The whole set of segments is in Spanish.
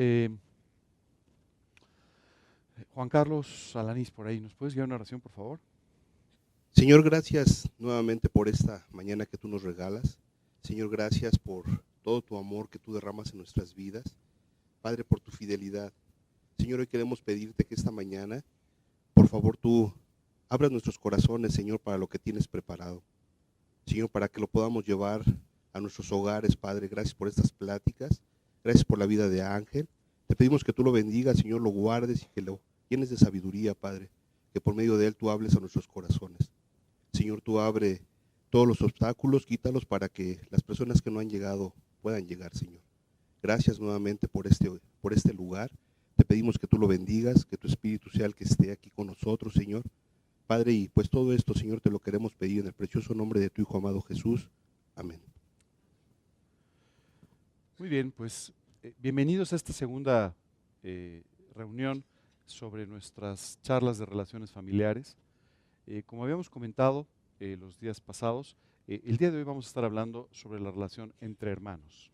Eh, Juan Carlos Alanís, por ahí, ¿nos puedes guiar una oración, por favor? Señor, gracias nuevamente por esta mañana que tú nos regalas. Señor, gracias por todo tu amor que tú derramas en nuestras vidas. Padre, por tu fidelidad. Señor, hoy queremos pedirte que esta mañana, por favor, tú abras nuestros corazones, Señor, para lo que tienes preparado. Señor, para que lo podamos llevar a nuestros hogares, Padre. Gracias por estas pláticas. Gracias por la vida de Ángel. Te pedimos que tú lo bendigas, Señor, lo guardes y que lo llenes de sabiduría, Padre. Que por medio de él tú hables a nuestros corazones. Señor, tú abre todos los obstáculos, quítalos para que las personas que no han llegado puedan llegar, Señor. Gracias nuevamente por este, por este lugar. Te pedimos que tú lo bendigas, que tu Espíritu sea el que esté aquí con nosotros, Señor. Padre, y pues todo esto, Señor, te lo queremos pedir en el precioso nombre de tu Hijo amado Jesús. Amén. Muy bien, pues eh, bienvenidos a esta segunda eh, reunión sobre nuestras charlas de relaciones familiares. Eh, como habíamos comentado los días pasados, el día de hoy vamos a estar hablando sobre la relación entre hermanos.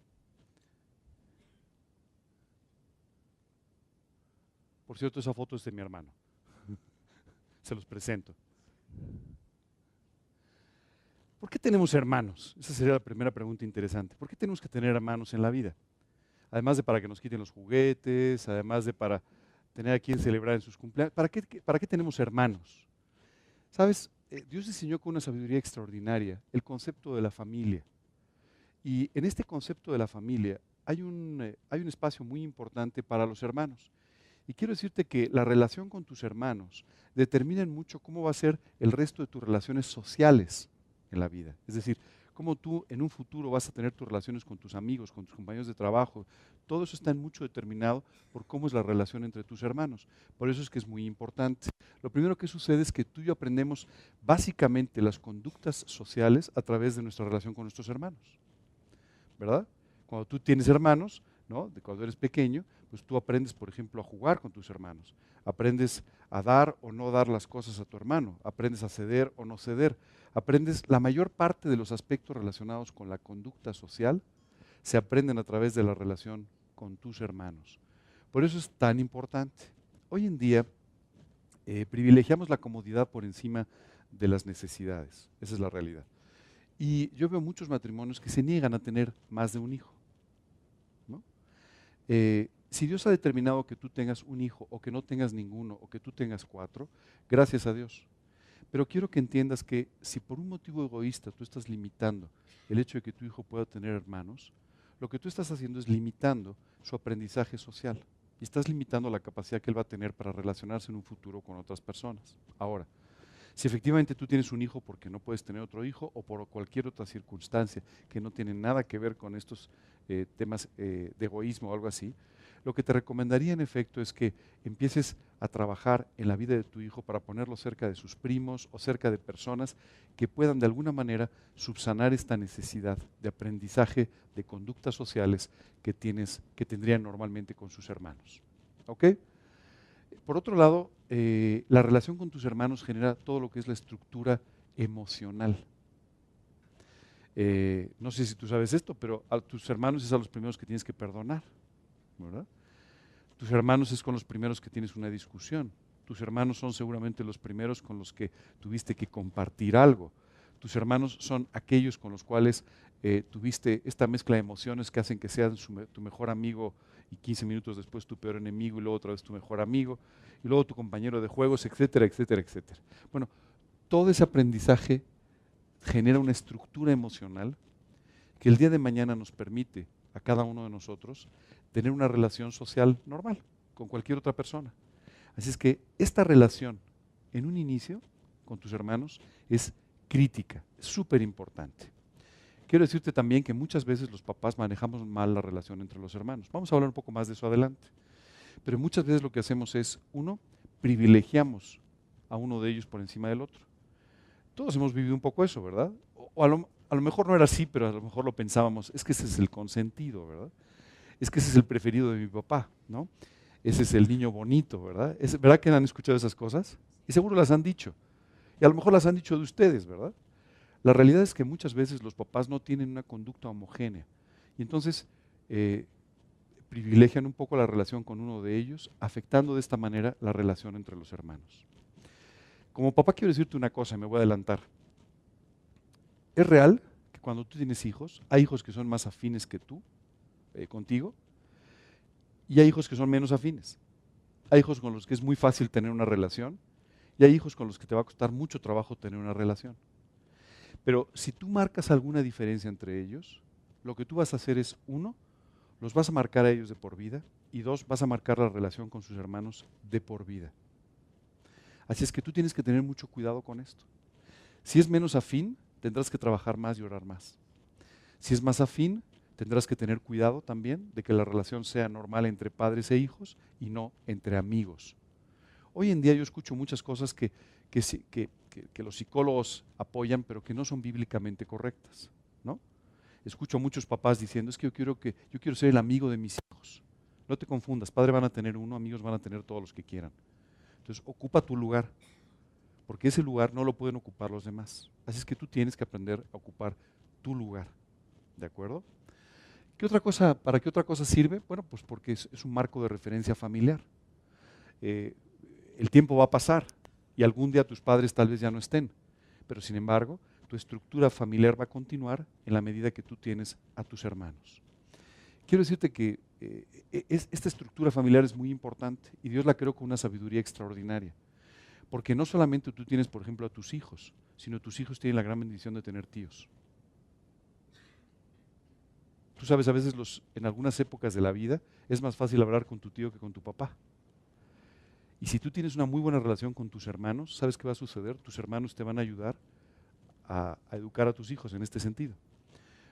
Por cierto, esa foto es de mi hermano. Se los presento. ¿Por qué tenemos hermanos? Esa sería la primera pregunta interesante. ¿Por qué tenemos que tener hermanos en la vida? Además de para que nos quiten los juguetes, además de para tener a quien celebrar en sus cumpleaños. ¿Para qué, para qué tenemos hermanos? Sabes, eh, Dios diseñó con una sabiduría extraordinaria el concepto de la familia. Y en este concepto de la familia hay un, eh, hay un espacio muy importante para los hermanos. Y quiero decirte que la relación con tus hermanos determina mucho cómo va a ser el resto de tus relaciones sociales la vida. Es decir, cómo tú en un futuro vas a tener tus relaciones con tus amigos, con tus compañeros de trabajo. Todo eso está en mucho determinado por cómo es la relación entre tus hermanos. Por eso es que es muy importante. Lo primero que sucede es que tú y yo aprendemos básicamente las conductas sociales a través de nuestra relación con nuestros hermanos. ¿Verdad? Cuando tú tienes hermanos, ¿no? De cuando eres pequeño, pues tú aprendes, por ejemplo, a jugar con tus hermanos. Aprendes a dar o no dar las cosas a tu hermano. Aprendes a ceder o no ceder aprendes la mayor parte de los aspectos relacionados con la conducta social, se aprenden a través de la relación con tus hermanos. Por eso es tan importante. Hoy en día eh, privilegiamos la comodidad por encima de las necesidades. Esa es la realidad. Y yo veo muchos matrimonios que se niegan a tener más de un hijo. Eh, si Dios ha determinado que tú tengas un hijo o que no tengas ninguno o que tú tengas cuatro, gracias a Dios. Pero quiero que entiendas que si por un motivo egoísta tú estás limitando el hecho de que tu hijo pueda tener hermanos, lo que tú estás haciendo es limitando su aprendizaje social y estás limitando la capacidad que él va a tener para relacionarse en un futuro con otras personas. Ahora, si efectivamente tú tienes un hijo porque no puedes tener otro hijo o por cualquier otra circunstancia que no tiene nada que ver con estos eh, temas eh, de egoísmo o algo así, lo que te recomendaría en efecto es que empieces a trabajar en la vida de tu hijo para ponerlo cerca de sus primos o cerca de personas que puedan de alguna manera subsanar esta necesidad de aprendizaje de conductas sociales que tienes, que tendrían normalmente con sus hermanos. ¿Ok? Por otro lado, eh, la relación con tus hermanos genera todo lo que es la estructura emocional. Eh, no sé si tú sabes esto, pero a tus hermanos es a los primeros que tienes que perdonar. Tus hermanos es con los primeros que tienes una discusión. Tus hermanos son seguramente los primeros con los que tuviste que compartir algo. Tus hermanos son aquellos con los cuales eh, tuviste esta mezcla de emociones que hacen que sean tu mejor amigo y 15 minutos después tu peor enemigo y luego otra vez tu mejor amigo y luego tu compañero de juegos, etcétera, etcétera, etcétera. Bueno, todo ese aprendizaje genera una estructura emocional que el día de mañana nos permite a cada uno de nosotros tener una relación social normal con cualquier otra persona. Así es que esta relación en un inicio con tus hermanos es crítica, es súper importante. Quiero decirte también que muchas veces los papás manejamos mal la relación entre los hermanos. Vamos a hablar un poco más de eso adelante. Pero muchas veces lo que hacemos es, uno, privilegiamos a uno de ellos por encima del otro. Todos hemos vivido un poco eso, ¿verdad? O a lo, a lo mejor no era así, pero a lo mejor lo pensábamos, es que ese es el consentido, ¿verdad? Es que ese es el preferido de mi papá, ¿no? Ese es el niño bonito, ¿verdad? ¿Verdad que han escuchado esas cosas? Y seguro las han dicho. Y a lo mejor las han dicho de ustedes, ¿verdad? La realidad es que muchas veces los papás no tienen una conducta homogénea. Y entonces, eh, privilegian un poco la relación con uno de ellos, afectando de esta manera la relación entre los hermanos. Como papá quiero decirte una cosa, me voy a adelantar. Es real que cuando tú tienes hijos, hay hijos que son más afines que tú, eh, contigo, y hay hijos que son menos afines. Hay hijos con los que es muy fácil tener una relación y hay hijos con los que te va a costar mucho trabajo tener una relación. Pero si tú marcas alguna diferencia entre ellos, lo que tú vas a hacer es, uno, los vas a marcar a ellos de por vida y dos, vas a marcar la relación con sus hermanos de por vida. Así es que tú tienes que tener mucho cuidado con esto. Si es menos afín, tendrás que trabajar más y orar más. Si es más afín, tendrás que tener cuidado también de que la relación sea normal entre padres e hijos y no entre amigos. Hoy en día yo escucho muchas cosas que, que, los psicólogos apoyan, pero que no son bíblicamente correctas. ¿no? Escucho a muchos papás diciendo, es que yo quiero, que, yo quiero ser el amigo de mis hijos. No te confundas, padre van a tener uno, amigos van a tener todos los que quieran. Entonces, ocupa tu lugar, porque ese lugar no lo pueden ocupar los demás. Así es que tú tienes que aprender a ocupar tu lugar. ¿De acuerdo? ¿Qué otra cosa, ¿Para qué otra cosa sirve? Bueno, pues porque es, un marco de referencia familiar. Eh, el tiempo va a pasar y algún día tus padres tal vez ya no estén, pero sin embargo, tu estructura familiar va a continuar en la medida que tú tienes a tus hermanos. Quiero decirte que eh, e, esta estructura familiar es muy importante y Dios la creó con una sabiduría extraordinaria. Porque no solamente tú tienes, por ejemplo, a tus hijos, sino tus hijos tienen la gran bendición de tener tíos. Sabes, a veces los, en algunas épocas de la vida es más fácil hablar con tu tío que con tu papá. Y si tú tienes una muy buena relación con tus hermanos, ¿sabes qué va a suceder? Tus hermanos te van a ayudar a, educar a tus hijos en este sentido.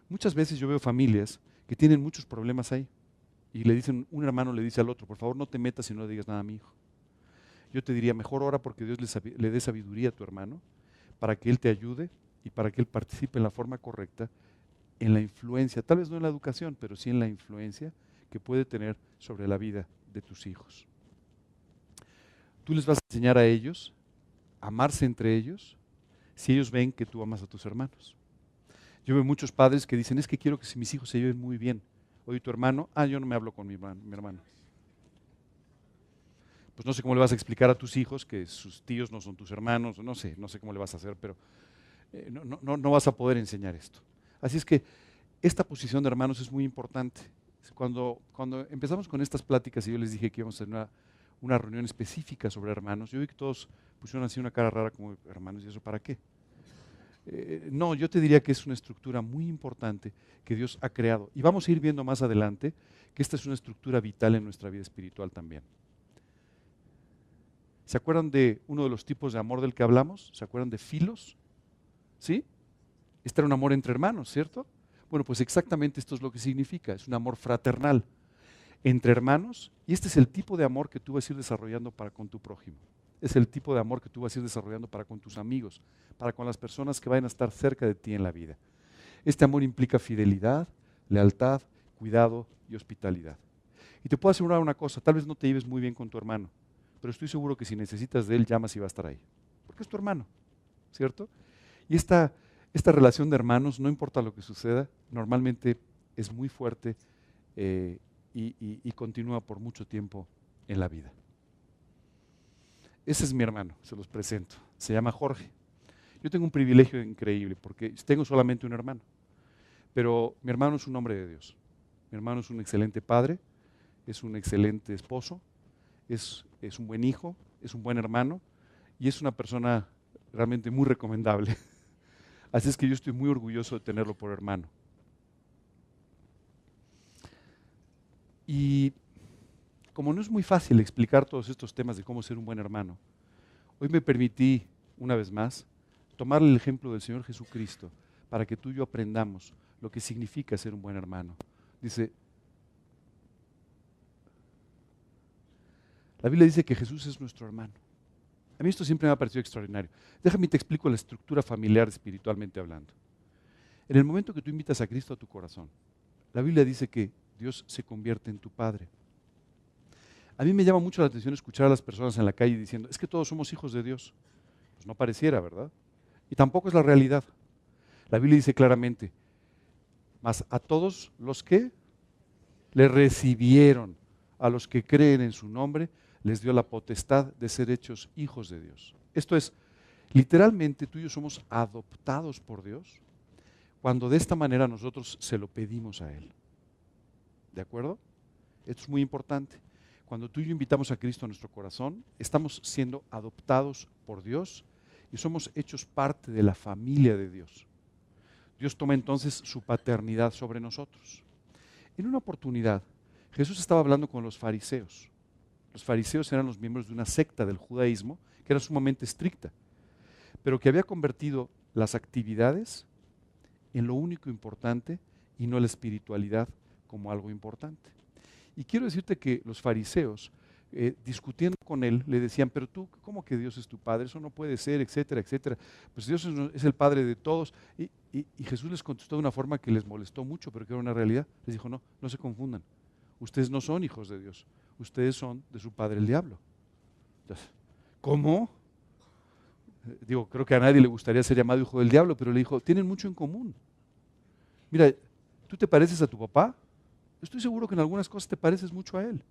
Muchas veces yo veo familias que tienen muchos problemas ahí y le dicen, un hermano le dice al otro, por favor no te metas y no le digas nada a mi hijo. Yo te diría, mejor ora porque Dios le dé sabiduría a tu hermano para que él te ayude y para que él participe en la forma correcta en la influencia, tal vez no en la educación, pero sí en la influencia que puede tener sobre la vida de tus hijos. Tú les vas a enseñar a ellos a amarse entre ellos si ellos ven que tú amas a tus hermanos. Yo veo muchos padres que dicen, es que quiero que mis hijos se lleven muy bien. Oye, tu hermano, ah, yo no me hablo con mi hermano. Mi hermano. Pues no sé cómo le vas a explicar a tus hijos que sus tíos no son tus hermanos, no sé, no sé cómo le vas a hacer, pero eh, no, no, no vas a poder enseñar esto. Así es que esta posición de hermanos es muy importante. Cuando, cuando empezamos con estas pláticas y yo les dije que íbamos a tener una, reunión específica sobre hermanos, yo vi que todos pusieron así una cara rara como hermanos, ¿y eso para qué? Eh, no, yo te diría que es una estructura muy importante que Dios ha creado. Y vamos a ir viendo más adelante que esta es una estructura vital en nuestra vida espiritual también. ¿Se acuerdan de uno de los tipos de amor del que hablamos? ¿Se acuerdan de filos? ¿Sí? Este era un amor entre hermanos, ¿cierto? Bueno, pues exactamente esto es lo que significa, es un amor fraternal entre hermanos y este es el tipo de amor que tú vas a ir desarrollando para con tu prójimo. Es el tipo de amor que tú vas a ir desarrollando para con tus amigos, para con las personas que vayan a estar cerca de ti en la vida. Este amor implica fidelidad, lealtad, cuidado y hospitalidad. Y te puedo asegurar una cosa, tal vez no te lleves muy bien con tu hermano, pero estoy seguro que si necesitas de él, llamas y va a estar ahí. Porque es tu hermano, ¿cierto? Y esta esta relación de hermanos, no importa lo que suceda, normalmente es muy fuerte eh, y, continúa por mucho tiempo en la vida. Ese es mi hermano, se los presento. Se llama Jorge. Yo tengo un privilegio increíble porque tengo solamente un hermano, pero mi hermano es un hombre de Dios. Mi hermano es un excelente padre, es un excelente esposo, es, es un buen hijo, es un buen hermano y es una persona realmente muy recomendable. Así es que yo estoy muy orgulloso de tenerlo por hermano. Y como no es muy fácil explicar todos estos temas de cómo ser un buen hermano, hoy me permití, una vez más, tomar el ejemplo del Señor Jesucristo para que tú y yo aprendamos lo que significa ser un buen hermano. Dice, la Biblia dice que Jesús es nuestro hermano. A mí esto siempre me ha parecido extraordinario. Déjame te explico la estructura familiar espiritualmente hablando. En el momento que tú invitas a Cristo a tu corazón, la Biblia dice que Dios se convierte en tu Padre. A mí me llama mucho la atención escuchar a las personas en la calle diciendo, es que todos somos hijos de Dios. Pues no pareciera, ¿verdad? Y tampoco es la realidad. La Biblia dice claramente, mas a todos los que le recibieron. A los que creen en su nombre, les dio la potestad de ser hechos hijos de Dios. Esto es, literalmente tú y yo somos adoptados por Dios cuando de esta manera nosotros se lo pedimos a Él. ¿De acuerdo? Esto es muy importante. Cuando tú y yo invitamos a Cristo a nuestro corazón, estamos siendo adoptados por Dios y somos hechos parte de la familia de Dios. Dios toma entonces su paternidad sobre nosotros. En una oportunidad, Jesús estaba hablando con los fariseos. Los fariseos eran los miembros de una secta del judaísmo que era sumamente estricta, pero que había convertido las actividades en lo único importante y no la espiritualidad como algo importante. Y quiero decirte que los fariseos, eh, discutiendo con él, le decían, pero tú, ¿cómo que Dios es tu Padre? Eso no puede ser, etcétera, etcétera. Pues Dios es, el Padre de todos. Y, y Jesús les contestó de una forma que les molestó mucho, pero que era una realidad. Les dijo, no, no se confundan. Ustedes no son hijos de Dios. Ustedes son de su Padre el diablo. ¿Cómo? Digo, creo que a nadie le gustaría ser llamado hijo del diablo, pero le dijo, tienen mucho en común. Mira, ¿tú te pareces a tu papá? Estoy seguro que en algunas cosas te pareces mucho a Él.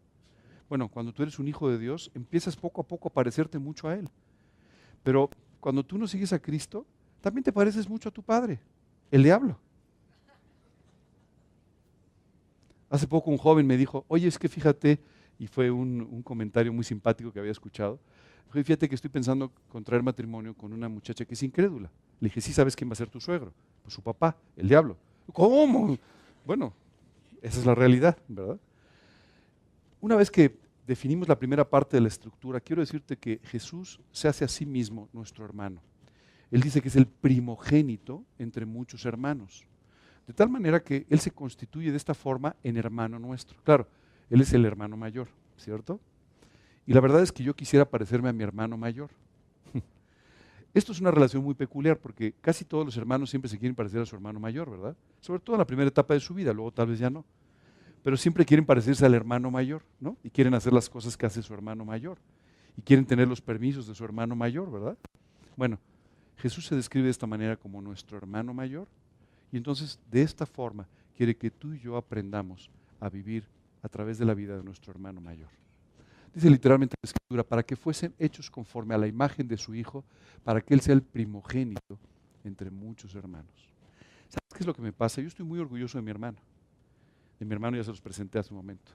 Bueno, cuando tú eres un hijo de Dios, empiezas poco a poco a parecerte mucho a Él. Pero cuando tú no sigues a Cristo, también te pareces mucho a tu padre, el diablo. Hace poco un joven me dijo, oye, es que fíjate, y fue un, comentario muy simpático que había escuchado, fíjate que estoy pensando contraer matrimonio con una muchacha que es incrédula. Le dije, sí, ¿sabes quién va a ser tu suegro? Pues su papá, el diablo. ¿Cómo? Bueno, esa es la realidad, ¿verdad? Una vez que definimos la primera parte de la estructura, quiero decirte que Jesús se hace a sí mismo nuestro hermano. Él dice que es el primogénito entre muchos hermanos. De tal manera que Él se constituye de esta forma en hermano nuestro. Claro, Él es el hermano mayor, ¿cierto? Y la verdad es que yo quisiera parecerme a mi hermano mayor. Esto es una relación muy peculiar porque casi todos los hermanos siempre se quieren parecer a su hermano mayor, ¿verdad? Sobre todo en la primera etapa de su vida, luego tal vez ya no. Pero siempre quieren parecerse al hermano mayor, ¿no? Y quieren hacer las cosas que hace su hermano mayor. Y quieren tener los permisos de su hermano mayor, ¿verdad? Bueno, Jesús se describe de esta manera como nuestro hermano mayor. Y entonces, de esta forma, quiere que tú y yo aprendamos a vivir a través de la vida de nuestro hermano mayor. Dice literalmente la escritura, para que fuesen hechos conforme a la imagen de su Hijo, para que Él sea el primogénito entre muchos hermanos. ¿Sabes qué es lo que me pasa? Yo estoy muy orgulloso de mi hermano. De mi hermano ya se los presenté hace un momento.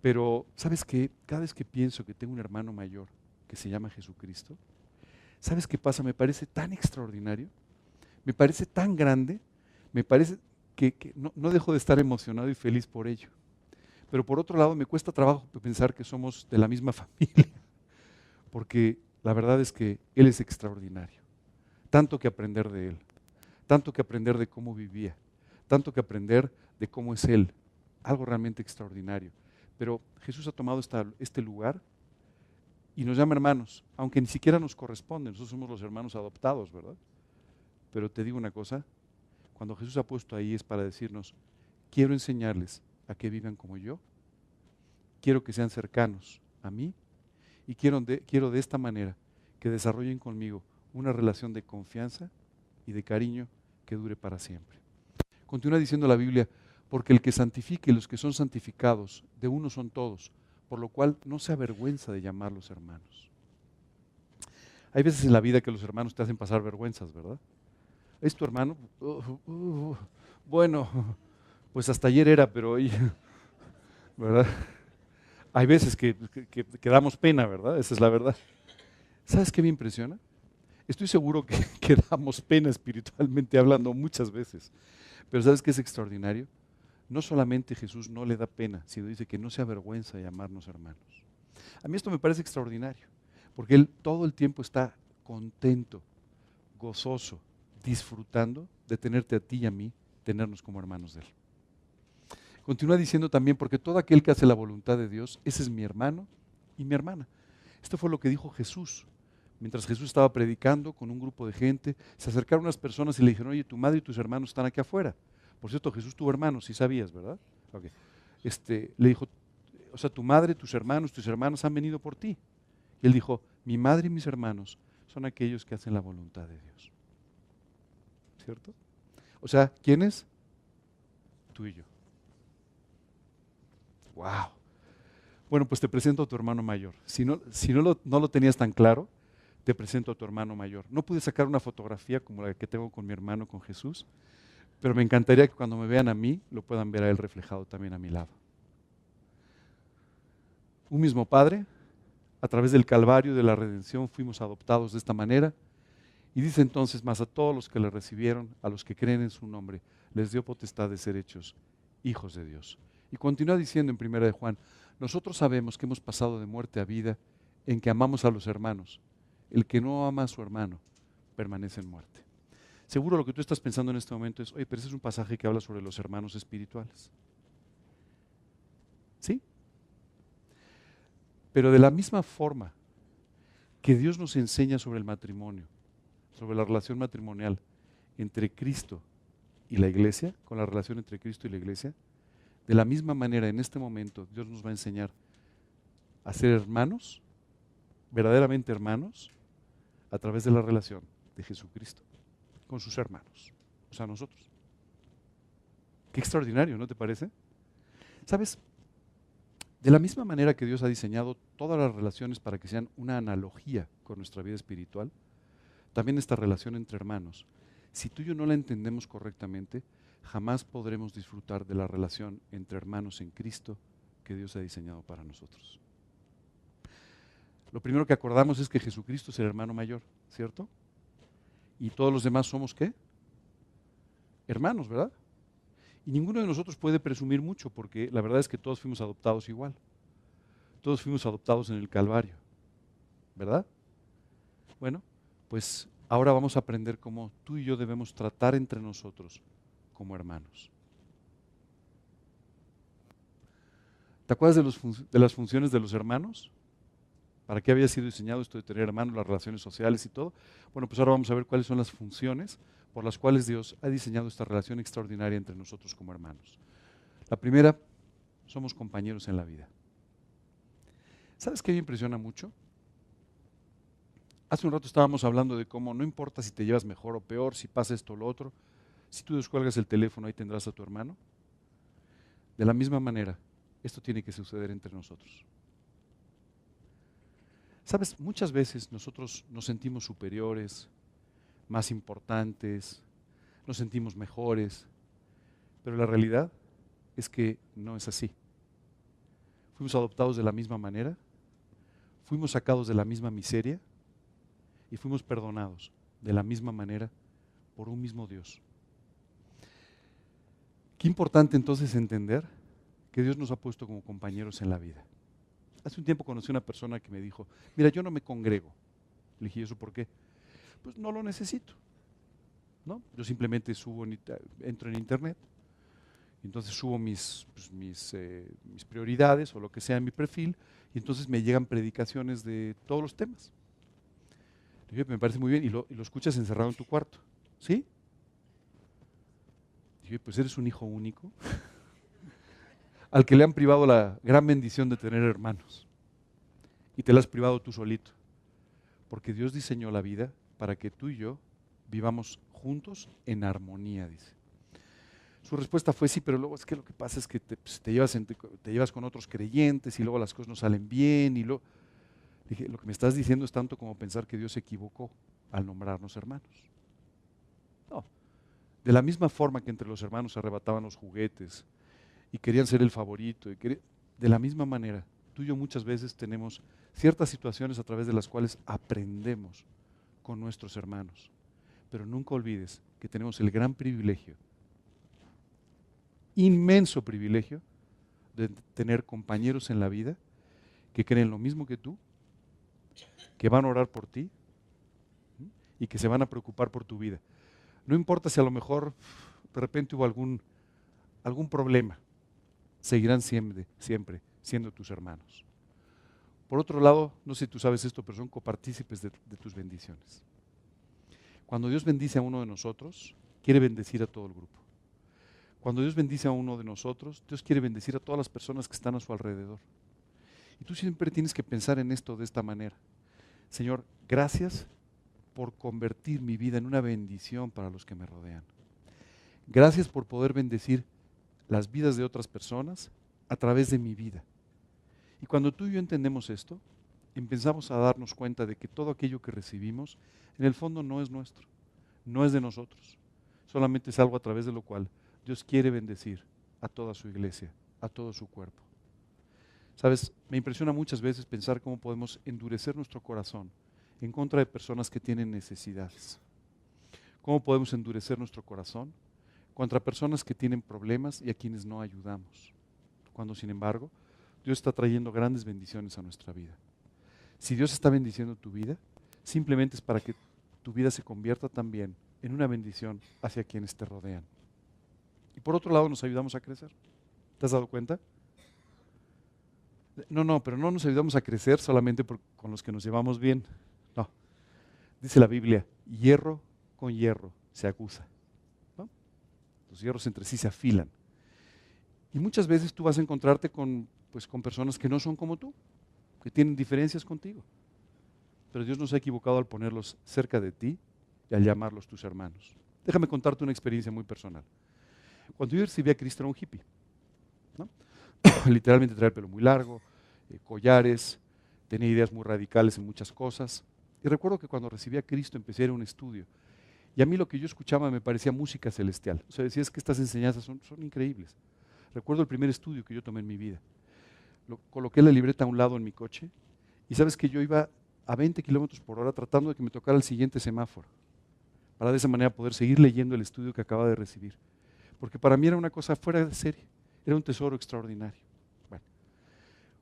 Pero, ¿sabes qué? Cada vez que pienso que tengo un hermano mayor que se llama Jesucristo, ¿sabes qué pasa? Me parece tan extraordinario, me parece tan grande, me parece que, no, no dejo de estar emocionado y feliz por ello. Pero por otro lado, me cuesta trabajo pensar que somos de la misma familia, porque la verdad es que Él es extraordinario. Tanto que aprender de Él, tanto que aprender de cómo vivía, tanto que aprender de cómo es Él, algo realmente extraordinario. Pero Jesús ha tomado este lugar y nos llama hermanos, aunque ni siquiera nos corresponde, nosotros somos los hermanos adoptados, ¿verdad? Pero te digo una cosa, cuando Jesús ha puesto ahí es para decirnos, quiero enseñarles a que vivan como yo. Quiero que sean cercanos a mí y quiero de, quiero de esta manera que desarrollen conmigo una relación de confianza y de cariño que dure para siempre. Continúa diciendo la Biblia, porque el que santifique y los que son santificados, de uno son todos, por lo cual no se avergüenza de llamarlos hermanos. Hay veces en la vida que los hermanos te hacen pasar vergüenzas, ¿verdad? ¿Es tu hermano? Uh, uh, uh, bueno, pues hasta ayer era, pero hoy, ¿verdad? Hay veces que, damos pena, ¿verdad? Esa es la verdad. ¿Sabes qué me impresiona? Estoy seguro que, que damos pena espiritualmente hablando muchas veces. Pero ¿sabes qué es extraordinario? No solamente Jesús no le da pena, sino dice que no se avergüenza de llamarnos hermanos. A mí esto me parece extraordinario, porque Él todo el tiempo está contento, gozoso, disfrutando de tenerte a ti y a mí, tenernos como hermanos de Él. Continúa diciendo también, porque todo aquel que hace la voluntad de Dios, ese es mi hermano y mi hermana. Esto fue lo que dijo Jesús. Mientras Jesús estaba predicando con un grupo de gente, se acercaron unas personas y le dijeron, oye, tu madre y tus hermanos están aquí afuera. Por cierto, Jesús tuvo hermanos, si sabías, ¿verdad? Este, le dijo, o sea, tu madre, tus hermanos, tus hermanas han venido por ti. Y él dijo, mi madre y mis hermanos son aquellos que hacen la voluntad de Dios. ¿Cierto? O sea, ¿quiénes? Tú y yo. Wow. Bueno, pues te presento a tu hermano mayor. Si no, si no, lo, no lo tenías tan claro, te presento a tu hermano mayor. No pude sacar una fotografía como la que tengo con mi hermano, con Jesús, pero me encantaría que cuando me vean a mí, lo puedan ver a él reflejado también a mi lado. Un mismo Padre, a través del Calvario de la redención fuimos adoptados de esta manera. Y dice entonces, más a todos los que le recibieron, a los que creen en su nombre, les dio potestad de ser hechos hijos de Dios. Y continúa diciendo en primera de Juan, nosotros sabemos que hemos pasado de muerte a vida en que amamos a los hermanos. El que no ama a su hermano permanece en muerte. Seguro lo que tú estás pensando en este momento es, oye, pero ese es un pasaje que habla sobre los hermanos espirituales. ¿Sí? Pero de la misma forma que Dios nos enseña sobre el matrimonio, sobre la relación matrimonial entre Cristo y la iglesia, con la relación entre Cristo y la iglesia, de la misma manera en este momento Dios nos va a enseñar a ser hermanos, verdaderamente hermanos, a través de la relación de Jesucristo con sus hermanos, o sea, nosotros. Qué extraordinario, ¿no te parece? ¿Sabes? De la misma manera que Dios ha diseñado todas las relaciones para que sean una analogía con nuestra vida espiritual, también esta relación entre hermanos, si tú y yo no la entendemos correctamente, jamás podremos disfrutar de la relación entre hermanos en Cristo que Dios ha diseñado para nosotros. Lo primero que acordamos es que Jesucristo es el hermano mayor, ¿cierto? Y todos los demás somos qué? Hermanos, ¿verdad? Y ninguno de nosotros puede presumir mucho porque la verdad es que todos fuimos adoptados igual. Todos fuimos adoptados en el Calvario. ¿Verdad? Bueno, pues ahora vamos a aprender cómo tú y yo debemos tratar entre nosotros como hermanos. ¿Te acuerdas de, las funciones de los hermanos? ¿Para qué había sido diseñado esto de tener hermanos, las relaciones sociales y todo? Bueno, pues ahora vamos a ver cuáles son las funciones por las cuales Dios ha diseñado esta relación extraordinaria entre nosotros como hermanos. La primera, somos compañeros en la vida. ¿Sabes qué me impresiona mucho? Hace un rato estábamos hablando de cómo no importa si te llevas mejor o peor, si pasa esto o lo otro, si tú descuelgas el teléfono ahí tendrás a tu hermano. De la misma manera, esto tiene que suceder entre nosotros. Sabes, muchas veces nosotros nos sentimos superiores, más importantes, nos sentimos mejores, pero la realidad es que no es así. Fuimos adoptados de la misma manera, fuimos sacados de la misma miseria y fuimos perdonados de la misma manera por un mismo Dios. Qué importante entonces entender que Dios nos ha puesto como compañeros en la vida. Hace un tiempo conocí a una persona que me dijo, mira, yo no me congrego. Le dije, ¿eso por qué? Pues no lo necesito. ¿no? Yo simplemente subo, entro en internet, entonces subo mis, pues, mis, eh, mis prioridades o lo que sea en mi perfil, y entonces me llegan predicaciones de todos los temas me parece muy bien, y lo, escuchas encerrado en tu cuarto. ¿Sí? Pues eres un hijo único, al que le han privado la gran bendición de tener hermanos. Y te la has privado tú solito. Porque Dios diseñó la vida para que tú y yo vivamos juntos en armonía, dice. Su respuesta fue sí, pero luego es que lo que pasa es que te, pues, llevas, te llevas con otros creyentes y luego las cosas no salen bien y lo que me estás diciendo es tanto como pensar que Dios se equivocó al nombrarnos hermanos. No. De la misma forma que entre los hermanos arrebataban los juguetes y querían ser el favorito, y de la misma manera, tú y yo muchas veces tenemos ciertas situaciones a través de las cuales aprendemos con nuestros hermanos. Pero nunca olvides que tenemos el gran privilegio, inmenso privilegio, de tener compañeros en la vida que creen lo mismo que tú que van a orar por ti y que se van a preocupar por tu vida. No importa si a lo mejor de repente hubo algún, algún problema, seguirán siempre, siempre siendo tus hermanos. Por otro lado, no sé si tú sabes esto, pero son copartícipes de, de tus bendiciones. Cuando Dios bendice a uno de nosotros, quiere bendecir a todo el grupo. Cuando Dios bendice a uno de nosotros, Dios quiere bendecir a todas las personas que están a su alrededor. Y tú siempre tienes que pensar en esto de esta manera. Señor, gracias por convertir mi vida en una bendición para los que me rodean. Gracias por poder bendecir las vidas de otras personas a través de mi vida. Y cuando tú y yo entendemos esto, empezamos a darnos cuenta de que todo aquello que recibimos, en el fondo no es nuestro, no es de nosotros, solamente es algo a través de lo cual Dios quiere bendecir a toda su iglesia, a todo su cuerpo. Sabes, me impresiona muchas veces pensar cómo podemos endurecer nuestro corazón en contra de personas que tienen necesidades. ¿Cómo podemos endurecer nuestro corazón contra personas que tienen problemas y a quienes no ayudamos? Cuando, sin embargo, Dios está trayendo grandes bendiciones a nuestra vida. Si Dios está bendiciendo tu vida, simplemente es para que tu vida se convierta también en una bendición hacia quienes te rodean. Y por otro lado, nos ayudamos a crecer. ¿Te has dado cuenta? No, no, pero no nos ayudamos a crecer solamente con los que nos llevamos bien. No. Dice la Biblia, hierro con hierro se acusa. Los hierros entre sí se afilan. Y muchas veces tú vas a encontrarte con, pues, con personas que no son como tú, que tienen diferencias contigo. Pero Dios no se ha equivocado al ponerlos cerca de ti y al llamarlos tus hermanos. Déjame contarte una experiencia muy personal. Cuando yo recibí a Cristo era un hippie. Literalmente traía el pelo muy largo, eh, collares, tenía ideas muy radicales en muchas cosas. Y recuerdo que cuando recibí a Cristo empecé a ir a un estudio. Y a mí lo que yo escuchaba me parecía música celestial. O sea, decía, que estas enseñanzas son, son increíbles. Recuerdo el primer estudio que yo tomé en mi vida. Lo, coloqué la libreta a un lado en mi coche y sabes que yo iba a 20 kilómetros por hora tratando de que me tocara el siguiente semáforo para de esa manera poder seguir leyendo el estudio que acaba de recibir. Porque para mí era una cosa fuera de serie, era un tesoro extraordinario. Bueno,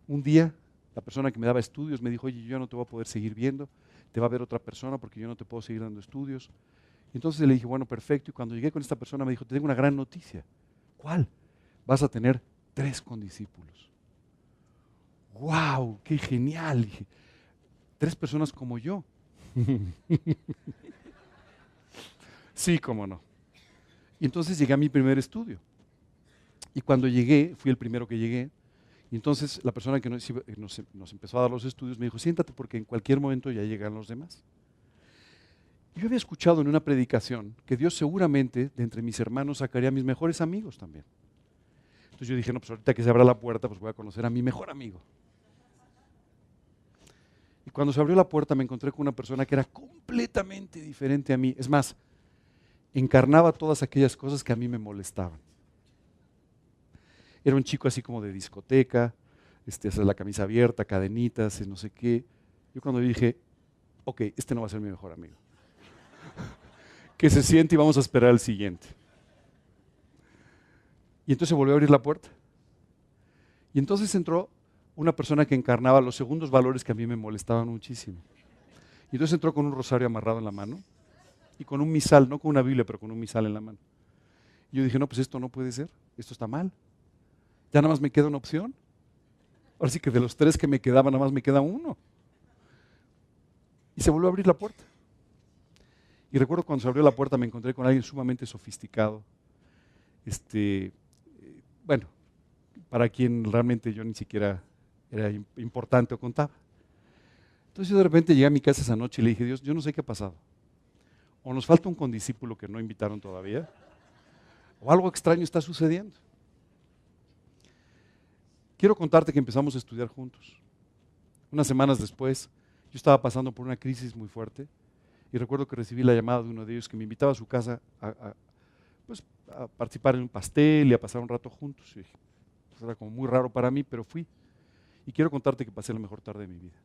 un día la persona que me daba estudios me dijo, oye, yo no te voy a poder seguir viendo, te va a ver otra persona porque yo no te puedo seguir dando estudios. Entonces le dije, bueno, perfecto. Y cuando llegué con esta persona me dijo, te tengo una gran noticia. ¿Cuál? Vas a tener tres condiscípulos. ¡Wow! ¡Qué genial! Dije, tres personas como yo. sí, cómo no. Y entonces llegué a mi primer estudio. Y cuando llegué, fui el primero que llegué, y entonces la persona que nos, nos, empezó a dar los estudios me dijo, siéntate porque en cualquier momento ya llegan los demás. Yo había escuchado en una predicación que Dios seguramente de entre mis hermanos sacaría a mis mejores amigos también. Entonces yo dije, no, pues ahorita que se abra la puerta, pues voy a conocer a mi mejor amigo. Y cuando se abrió la puerta me encontré con una persona que era completamente diferente a mí. Es más, encarnaba todas aquellas cosas que a mí me molestaban. Era un chico así como de discoteca, este, la camisa abierta, cadenitas, no sé qué. Yo cuando dije, ok, este no va a ser mi mejor amigo. que se siente y vamos a esperar al siguiente. Y entonces volvió a abrir la puerta. Y entonces entró una persona que encarnaba los segundos valores que a mí me molestaban muchísimo. Y entonces entró con un rosario amarrado en la mano y con un misal, no con una Biblia, pero con un misal en la mano. Y yo dije, no, pues esto no puede ser, esto está mal. Ya nada más me queda una opción. Ahora sí que de los tres que me quedaban, nada más me queda uno. Y se volvió a abrir la puerta. Y recuerdo cuando se abrió la puerta me encontré con alguien sumamente sofisticado. Este, bueno, para quien realmente yo ni siquiera era importante o contaba. Entonces yo de repente llegué a mi casa esa noche y le dije, Dios, yo no sé qué ha pasado o nos falta un condiscípulo que no invitaron todavía, o algo extraño está sucediendo. Quiero contarte que empezamos a estudiar juntos. Unas semanas después, yo estaba pasando por una crisis muy fuerte y recuerdo que recibí la llamada de uno de ellos que me invitaba a su casa a, pues, participar en un pastel y a pasar un rato juntos. Pues, era como muy raro para mí, pero fui. Y quiero contarte que pasé la mejor tarde de mi vida.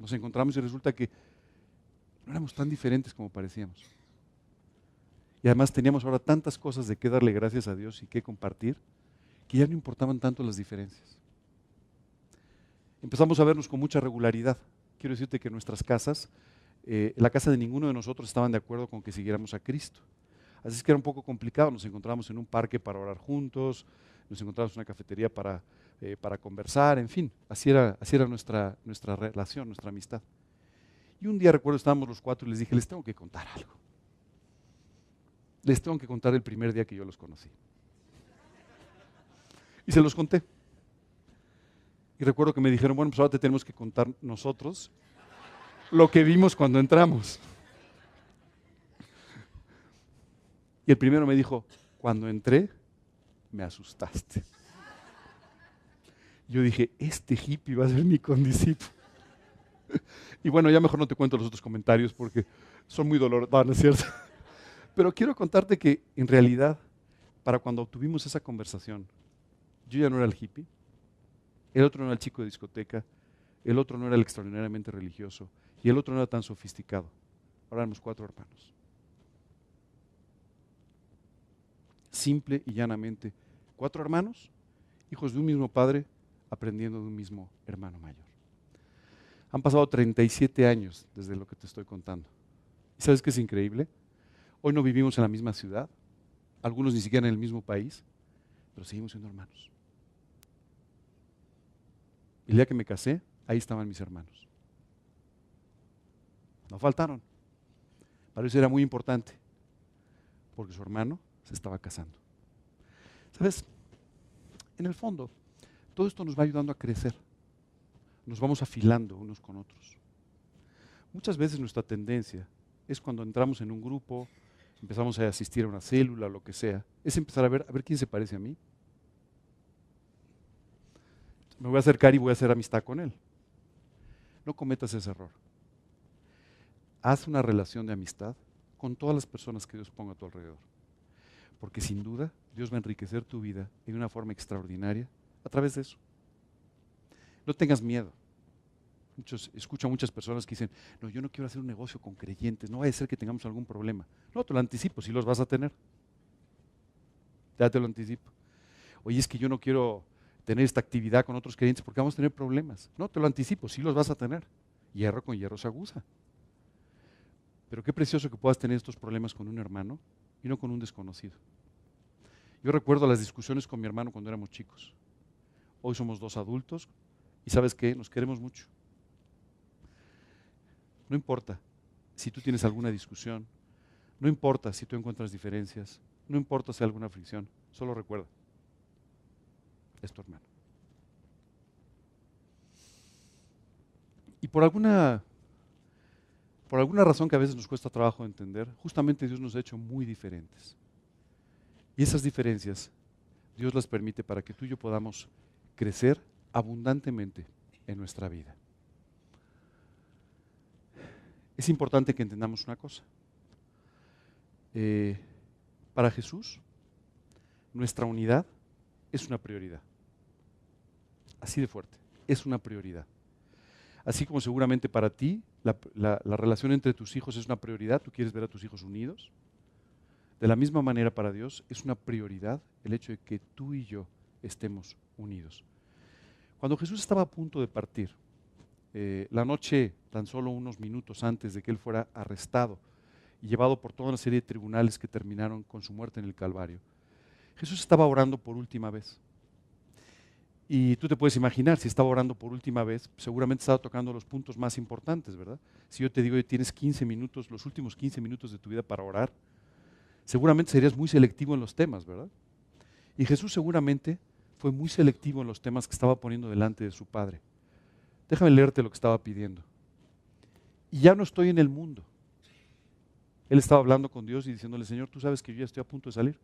Nos encontramos y resulta que no éramos tan diferentes como parecíamos. Y además teníamos ahora tantas cosas de qué darle gracias a Dios y qué compartir, que ya no importaban tanto las diferencias. Empezamos a vernos con mucha regularidad. Quiero decirte que nuestras casas, eh, la casa de ninguno de nosotros estaban de acuerdo con que siguiéramos a Cristo. Así es que era un poco complicado. Nos encontrábamos en un parque para orar juntos, nos encontrábamos en una cafetería para, eh, para conversar, en fin, así era, así era nuestra, nuestra relación, nuestra amistad. Y un día recuerdo, estábamos los cuatro y les dije, les tengo que contar algo. Les tengo que contar el primer día que yo los conocí. Y se los conté. Y recuerdo que me dijeron, bueno, pues ahora te tenemos que contar nosotros lo que vimos cuando entramos. Y el primero me dijo, cuando entré, me asustaste. Yo dije, este hippie va a ser mi condiscípulo. Y bueno, ya mejor no te cuento los otros comentarios porque son muy dolorosos, ¿no es cierto? Pero quiero contarte que en realidad, para cuando tuvimos esa conversación, yo ya no era el hippie, el otro no era el chico de discoteca, el otro no era el extraordinariamente religioso y el otro no era tan sofisticado. Ahora éramos cuatro hermanos. Simple y llanamente, cuatro hermanos, hijos de un mismo padre, aprendiendo de un mismo hermano mayor. Han pasado 37 años desde lo que te estoy contando. ¿Y sabes qué es increíble? Hoy no vivimos en la misma ciudad, algunos ni siquiera en el mismo país, pero seguimos siendo hermanos. El día que me casé, ahí estaban mis hermanos. No faltaron. Para eso era muy importante, porque su hermano se estaba casando. ¿Sabes? En el fondo, todo esto nos va ayudando a crecer. Nos vamos afilando unos con otros. Muchas veces nuestra tendencia es cuando entramos en un grupo, empezamos a asistir a una célula, lo que sea, es empezar a ver, a ver quién se parece a mí. Me voy a acercar y voy a hacer amistad con él. No cometas ese error. Haz una relación de amistad con todas las personas que Dios ponga a tu alrededor. Porque sin duda Dios va a enriquecer tu vida en una forma extraordinaria a través de eso. No tengas miedo. Muchos, escucho a muchas personas que dicen, no, yo no quiero hacer un negocio con creyentes, no vaya a ser que tengamos algún problema. No, te lo anticipo, sí los vas a tener. Ya te lo anticipo. Oye, es que yo no quiero tener esta actividad con otros creyentes porque vamos a tener problemas. No, te lo anticipo, sí los vas a tener. Hierro con hierro se aguza. Pero qué precioso que puedas tener estos problemas con un hermano y no con un desconocido. Yo recuerdo las discusiones con mi hermano cuando éramos chicos. Hoy somos dos adultos y sabes qué, nos queremos mucho. No importa si tú tienes alguna discusión, no importa si tú encuentras diferencias, no importa si hay alguna fricción, solo recuerda, es tu hermano. Y por alguna, por alguna razón que a veces nos cuesta trabajo entender, justamente Dios nos ha hecho muy diferentes. Y esas diferencias Dios las permite para que tú y yo podamos crecer abundantemente en nuestra vida. Es importante que entendamos una cosa. Eh, para Jesús, nuestra unidad es una prioridad. Así de fuerte, es una prioridad. Así como seguramente para ti la, la, relación entre tus hijos es una prioridad, tú quieres ver a tus hijos unidos. De la misma manera para Dios es una prioridad el hecho de que tú y yo estemos unidos. Cuando Jesús estaba a punto de partir, eh, la noche, tan solo unos minutos antes de que él fuera arrestado y llevado por toda una serie de tribunales que terminaron con su muerte en el Calvario, Jesús estaba orando por última vez. Y tú te puedes imaginar, si estaba orando por última vez, seguramente estaba tocando los puntos más importantes, ¿verdad? Si yo te digo que tienes 15 minutos, los últimos 15 minutos de tu vida para orar, seguramente serías muy selectivo en los temas, ¿verdad? Y Jesús seguramente fue muy selectivo en los temas que estaba poniendo delante de su Padre. Déjame leerte lo que estaba pidiendo. Y ya no estoy en el mundo. Él estaba hablando con Dios y diciéndole, Señor, tú sabes que yo ya estoy a punto de salir.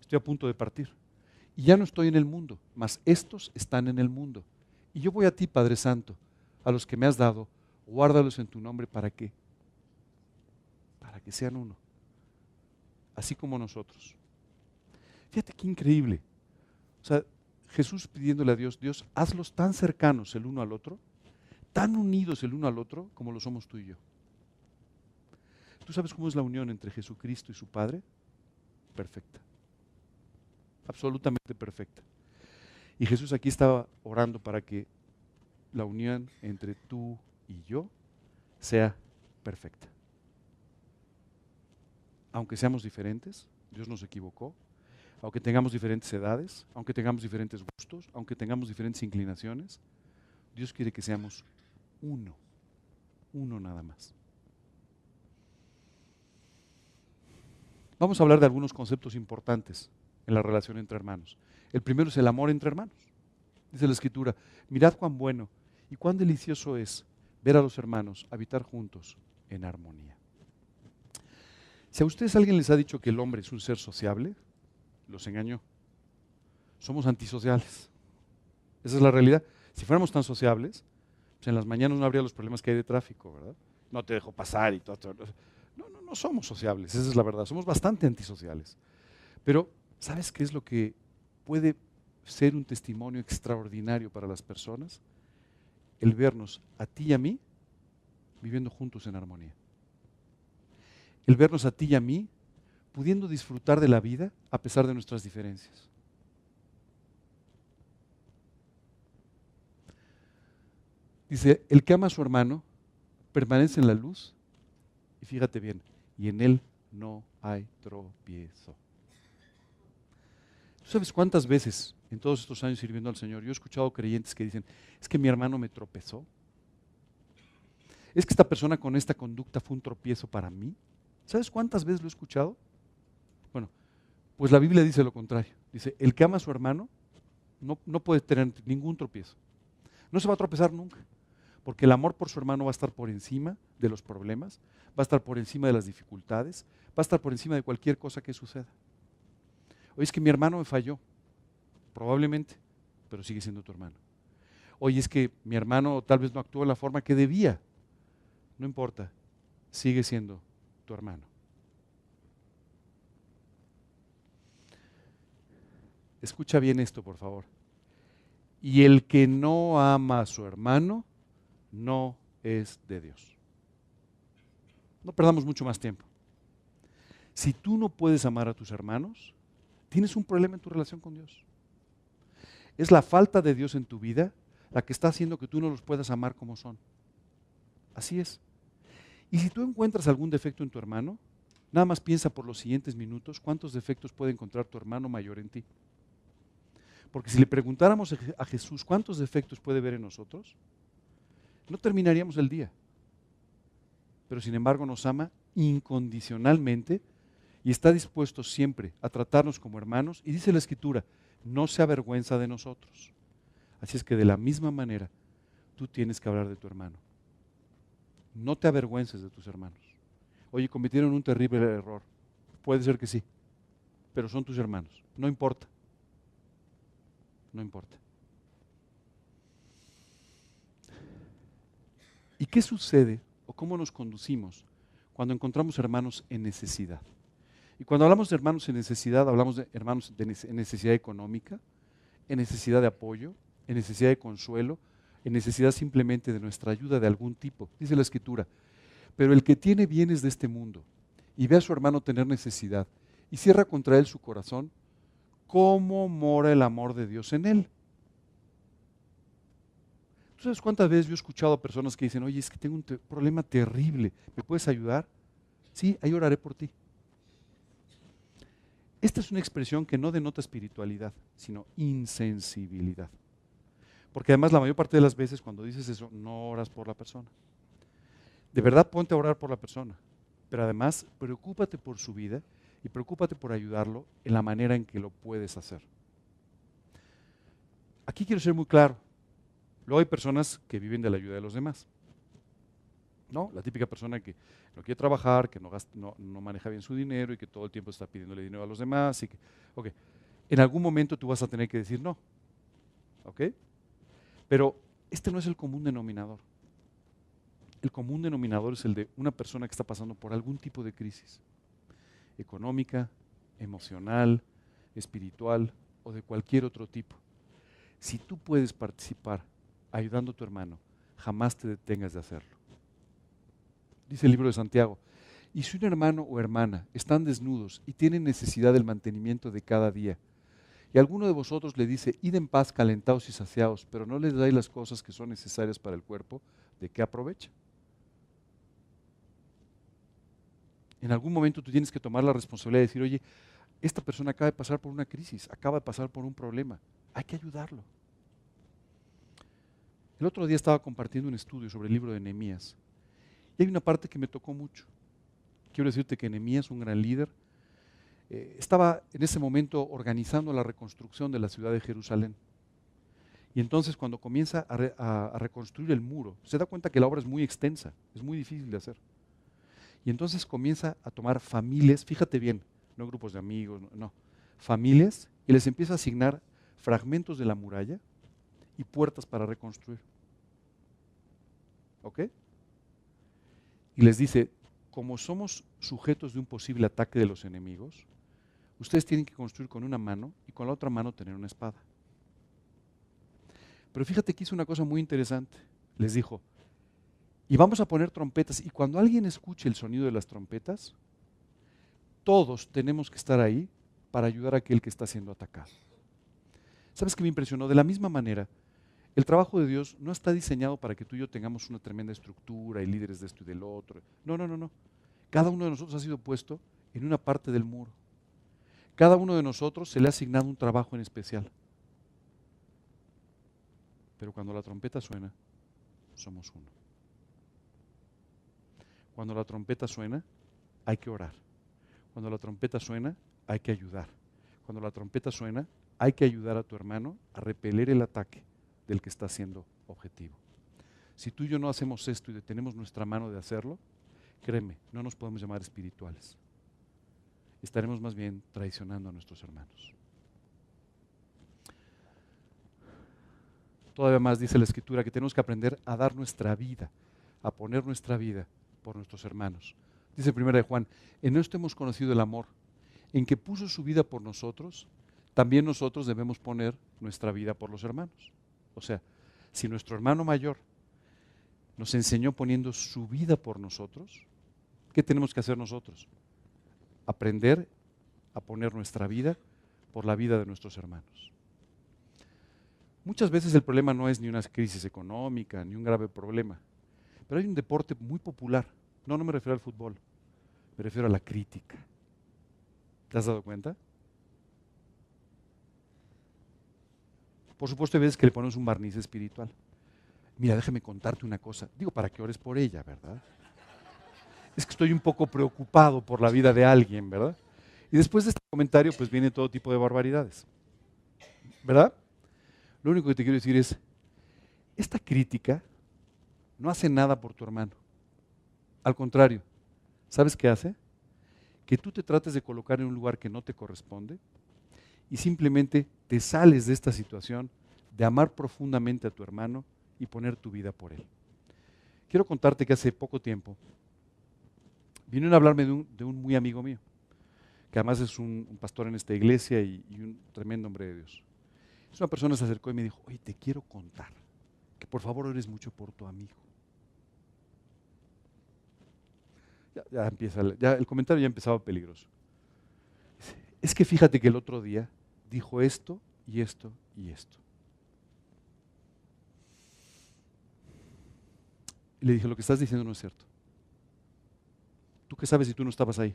Estoy a punto de partir. Y ya no estoy en el mundo, mas estos están en el mundo. Y yo voy a ti, Padre Santo, a los que me has dado, guárdalos en tu nombre para qué? Para que sean uno. Así como nosotros. Fíjate qué increíble. O sea, Jesús pidiéndole a Dios, Dios, hazlos tan cercanos el uno al otro, tan unidos el uno al otro como lo somos tú y yo. ¿Tú sabes cómo es la unión entre Jesucristo y su Padre? Perfecta. Absolutamente perfecta. Y Jesús aquí estaba orando para que la unión entre tú y yo sea perfecta. Aunque seamos diferentes, Dios nos equivocó, aunque tengamos diferentes edades, aunque tengamos diferentes gustos, aunque tengamos diferentes inclinaciones, Dios quiere que seamos uno, uno nada más. Vamos a hablar de algunos conceptos importantes en la relación entre hermanos. El primero es el amor entre hermanos. Dice la escritura, mirad cuán bueno y cuán delicioso es ver a los hermanos habitar juntos en armonía. Si a ustedes alguien les ha dicho que el hombre es un ser sociable, los engañó. somos antisociales. Esa es la realidad. Si fuéramos tan sociables, pues en las mañanas no habría los problemas que hay de tráfico, ¿verdad? No te dejo pasar y todo. No, no, no somos sociables, esa es la verdad. Somos bastante antisociales. Pero, ¿sabes qué es lo que puede ser un testimonio extraordinario para las personas? El vernos a ti y a mí viviendo juntos en armonía. El vernos a ti y a mí pudiendo disfrutar de la vida a pesar de nuestras diferencias. Dice, el que ama a su hermano permanece en la luz y fíjate bien, y en él no hay tropiezo. ¿Tú sabes cuántas veces en todos estos años sirviendo al Señor yo he escuchado creyentes que dicen, es que mi hermano me tropezó? ¿Es que esta persona con esta conducta fue un tropiezo para mí? ¿Sabes cuántas veces lo he escuchado? Pues la Biblia dice lo contrario. Dice, el que ama a su hermano no, no puede tener ningún tropiezo. No se va a tropezar nunca porque el amor por su hermano va a estar por encima de los problemas, va a estar por encima de las dificultades, va a estar por encima de cualquier cosa que suceda. Oye, es que mi hermano me falló, probablemente, pero sigue siendo tu hermano. Oye, es que mi hermano tal vez no actuó de la forma que debía, no importa, sigue siendo tu hermano. Escucha bien esto, por favor. Y el que no ama a su hermano, no es de Dios. No perdamos mucho más tiempo. Si tú no puedes amar a tus hermanos, tienes un problema en tu relación con Dios. Es la falta de Dios en tu vida la que está haciendo que tú no los puedas amar como son. Así es. Y si tú encuentras algún defecto en tu hermano, nada más piensa por los siguientes minutos cuántos defectos puede encontrar tu hermano mayor en ti. Porque si le preguntáramos a Jesús cuántos defectos puede ver en nosotros, no terminaríamos el día. Pero sin embargo nos ama incondicionalmente y está dispuesto siempre a tratarnos como hermanos. Y dice la escritura, no se avergüenza de nosotros. Así es que de la misma manera tú tienes que hablar de tu hermano. No te avergüences de tus hermanos. Oye, cometieron un terrible error. Puede ser que sí, pero son tus hermanos. No importa. No importa. ¿Y qué sucede o cómo nos conducimos cuando encontramos hermanos en necesidad? Y cuando hablamos de hermanos en necesidad, hablamos de hermanos en necesidad económica, en necesidad de apoyo, en necesidad de consuelo, en necesidad simplemente de nuestra ayuda de algún tipo. Dice la Escritura, pero el que tiene bienes de este mundo y ve a su hermano tener necesidad y cierra contra él su corazón, ¿cómo mora el amor de Dios en él? sabes cuántas veces yo he escuchado a personas que dicen, oye, es que tengo un problema terrible, ¿me puedes ayudar? Sí, ahí oraré por ti. Esta es una expresión que no denota espiritualidad, sino insensibilidad. Porque además la mayor parte de las veces cuando dices eso, no oras por la persona. De verdad ponte a orar por la persona, pero además preocúpate por su vida y preocúpate por ayudarlo en la manera en que lo puedes hacer. Aquí quiero ser muy claro. Luego hay personas que viven de la ayuda de los demás. ¿No? La típica persona que no quiere trabajar, que no, maneja bien su dinero y que todo el tiempo está pidiéndole dinero a los demás. Y que, ok, en algún momento tú vas a tener que decir no. ¿Ok? Pero este no es el común denominador. El común denominador es el de una persona que está pasando por algún tipo de crisis económica, emocional, espiritual o de cualquier otro tipo. Si tú puedes participar ayudando a tu hermano, jamás te detengas de hacerlo. Dice el libro de Santiago, y si un hermano o hermana están desnudos y tienen necesidad del mantenimiento de cada día, y alguno de vosotros le dice, id en paz calentados y saciados, pero no les dais las cosas que son necesarias para el cuerpo, ¿de qué aprovecha? En algún momento tú tienes que tomar la responsabilidad de decir, oye, esta persona acaba de pasar por una crisis, acaba de pasar por un problema, hay que ayudarlo. El otro día estaba compartiendo un estudio sobre el libro de Nehemías. Y hay una parte que me tocó mucho. Quiero decirte que Nehemías, un gran líder, eh, estaba en ese momento organizando la reconstrucción de la ciudad de Jerusalén. Y entonces cuando comienza a, reconstruir el muro, se da cuenta que la obra es muy extensa, es muy difícil de hacer. Y entonces comienza a tomar familias, fíjate bien, no grupos de amigos, no, familias, y les empieza a asignar fragmentos de la muralla y puertas para reconstruir. ¿Ok? Y les dice, como somos sujetos de un posible ataque de los enemigos, ustedes tienen que construir con una mano y con la otra mano tener una espada. Pero fíjate que hizo una cosa muy interesante. Les dijo, y vamos a poner trompetas, y cuando alguien escuche el sonido de las trompetas, todos tenemos que estar ahí para ayudar a aquel que está siendo atacado. ¿Sabes qué me impresionó? De la misma manera, el trabajo de Dios no está diseñado para que tú y yo tengamos una tremenda estructura y líderes de esto y del otro. No, no, no, no. Cada uno de nosotros ha sido puesto en una parte del muro. Cada uno de nosotros se le ha asignado un trabajo en especial. Pero cuando la trompeta suena, somos uno. Cuando la trompeta suena, hay que orar. Cuando la trompeta suena, hay que ayudar. Cuando la trompeta suena, hay que ayudar a tu hermano a repeler el ataque del que está siendo objetivo. Si tú y yo no hacemos esto y detenemos nuestra mano de hacerlo, créeme, no nos podemos llamar espirituales. Estaremos más bien traicionando a nuestros hermanos. Todavía más dice la escritura que tenemos que aprender a dar nuestra vida, a poner nuestra vida por nuestros hermanos. Dice primera de Juan, en esto hemos conocido el amor, en que puso su vida por nosotros, también nosotros debemos poner nuestra vida por los hermanos. O sea, si nuestro hermano mayor nos enseñó poniendo su vida por nosotros, ¿qué tenemos que hacer nosotros? Aprender a poner nuestra vida por la vida de nuestros hermanos. Muchas veces el problema no es ni una crisis económica, ni un grave problema, pero hay un deporte muy popular. No, no me refiero al fútbol, me refiero a la crítica. ¿Te has dado cuenta? Por supuesto, hay veces que le ponemos un barniz espiritual. Mira, déjame contarte una cosa. Digo, para que ores por ella, ¿verdad? Es que estoy un poco preocupado por la vida de alguien, ¿verdad? Y después de este comentario, pues viene todo tipo de barbaridades. ¿Verdad? Lo único que te quiero decir es, esta crítica no hace nada por tu hermano. Al contrario, ¿sabes qué hace? Que tú te trates de colocar en un lugar que no te corresponde y simplemente te sales de esta situación de amar profundamente a tu hermano y poner tu vida por él. Quiero contarte que hace poco tiempo vinieron a hablarme de un, muy amigo mío, que además es un, pastor en esta iglesia y, un tremendo hombre de Dios. Es una persona se acercó y me dijo, oye, te quiero contar por favor ores mucho por tu amigo. Ya, empieza, el comentario ya empezaba peligroso. Es que fíjate que el otro día dijo esto y esto y esto. Y le dije, lo que estás diciendo no es cierto. ¿Tú qué sabes si tú no estabas ahí?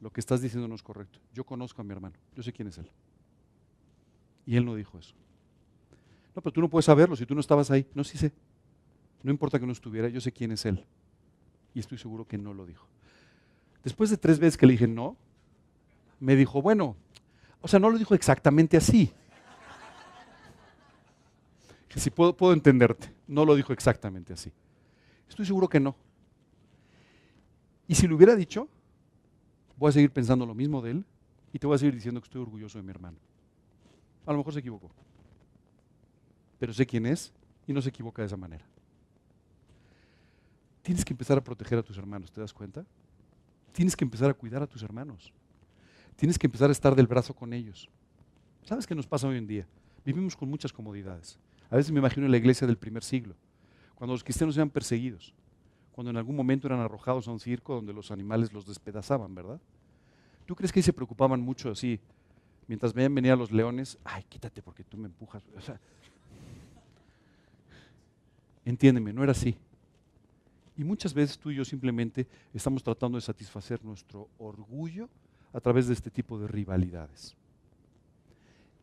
Lo que estás diciendo no es correcto. Yo conozco a mi hermano, yo sé quién es él. Y él no dijo eso. No, pero tú no puedes saberlo si tú no estabas ahí. No, sí sé. No importa que no estuviera, yo sé quién es él. Y estoy seguro que no lo dijo. Después de tres veces que le dije no, me dijo, bueno, o sea, no lo dijo exactamente así. Que si puedo, puedo entenderte, no lo dijo exactamente así. Estoy seguro que no. Y si lo hubiera dicho, voy a seguir pensando lo mismo de él y te voy a seguir diciendo que estoy orgulloso de mi hermano. A lo mejor se equivocó. Pero sé quién es y no se equivoca de esa manera. Tienes que empezar a proteger a tus hermanos, ¿te das cuenta? Tienes que empezar a cuidar a tus hermanos. Tienes que empezar a estar del brazo con ellos. ¿Sabes qué nos pasa hoy en día? Vivimos con muchas comodidades. A veces me imagino en la iglesia del primer siglo, cuando los cristianos eran perseguidos, cuando en algún momento eran arrojados a un circo donde los animales los despedazaban, ¿verdad? ¿Tú crees que ahí se preocupaban mucho así? Mientras veían venir a los leones, ay, quítate porque tú me empujas. O sea, entiéndeme, no era así. Y muchas veces tú y yo simplemente estamos tratando de satisfacer nuestro orgullo a través de este tipo de rivalidades.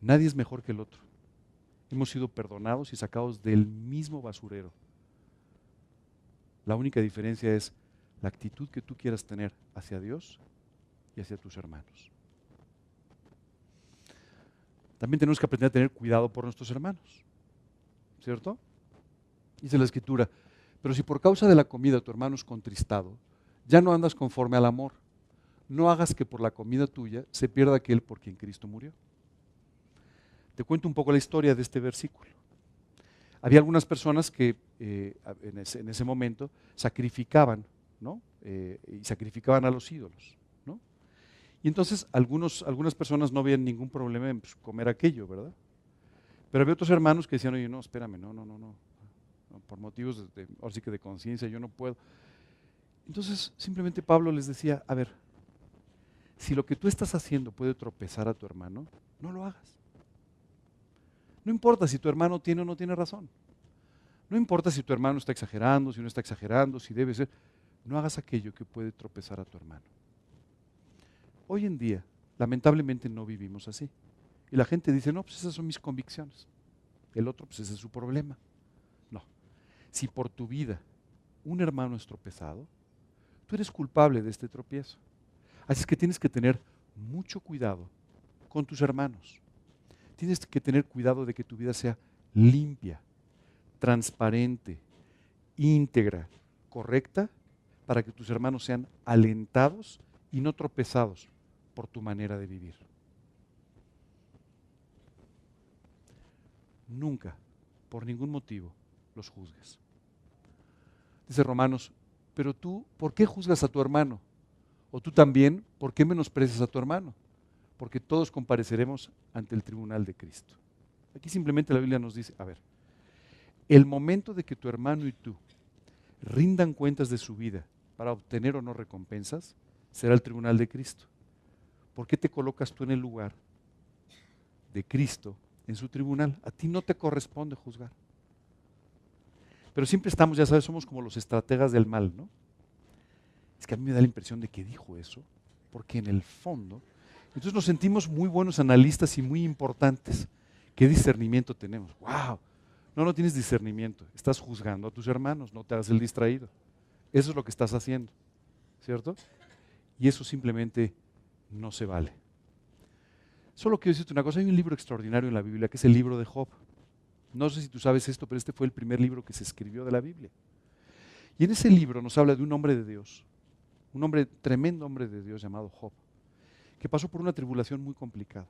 Nadie es mejor que el otro. Hemos sido perdonados y sacados del mismo basurero. La única diferencia es la actitud que tú quieras tener hacia Dios y hacia tus hermanos. También tenemos que aprender a tener cuidado por nuestros hermanos. ¿Cierto? Dice la escritura, pero si por causa de la comida tu hermano es contristado, ya no andas conforme al amor no hagas que por la comida tuya se pierda aquel por quien Cristo murió. Te cuento un poco la historia de este versículo. Había algunas personas que eh, en, ese, momento sacrificaban, ¿no? Eh, y sacrificaban a los ídolos, ¿no? Y entonces algunos, algunas personas no veían ningún problema en pues, comer aquello, ¿verdad? Pero había otros hermanos que decían, oye, no, espérame, no, no, no, no. Por motivos de, sí de conciencia, yo no puedo. Entonces, simplemente Pablo les decía, a ver, si lo que tú estás haciendo puede tropezar a tu hermano, no lo hagas. No importa si tu hermano tiene o no tiene razón. No importa si tu hermano está exagerando, si no está exagerando, si debe ser. No hagas aquello que puede tropezar a tu hermano. Hoy en día, lamentablemente no vivimos así. Y la gente dice, no, pues esas son mis convicciones. El otro, pues ese es su problema. Si por tu vida un hermano es tropezado, tú eres culpable de este tropiezo. Así es que tienes que tener mucho cuidado con tus hermanos. Tienes que tener cuidado de que tu vida sea limpia, transparente, íntegra, correcta, para que tus hermanos sean alentados y no tropezados por tu manera de vivir. Nunca, por ningún motivo, los juzgues. Dice Romanos, pero tú, ¿por qué juzgas a tu hermano? O tú también, ¿por qué menosprecias a tu hermano? Porque todos compareceremos ante el tribunal de Cristo. Aquí simplemente la Biblia nos dice, a ver, el momento de que tu hermano y tú rindan cuentas de su vida para obtener o no recompensas, será el tribunal de Cristo. ¿Por qué te colocas tú en el lugar de Cristo en su tribunal? A ti no te corresponde juzgar. Pero siempre estamos, ya sabes, somos como los estrategas del mal, ¿no? Es que a mí me da la impresión de que dijo eso, porque en el fondo, entonces nos sentimos muy buenos analistas y muy importantes. ¿Qué discernimiento tenemos? ¡Wow! No, no tienes discernimiento. Estás juzgando a tus hermanos, no te hagas el distraído. Eso es lo que estás haciendo, ¿cierto? Y eso simplemente no se vale. Solo quiero decirte una cosa, hay un libro extraordinario en la Biblia que es el libro de Job. No sé si tú sabes esto, pero este fue el primer libro que se escribió de la Biblia. Y en ese libro nos habla de un hombre de Dios, un hombre, tremendo hombre de Dios llamado Job, que pasó por una tribulación muy complicada.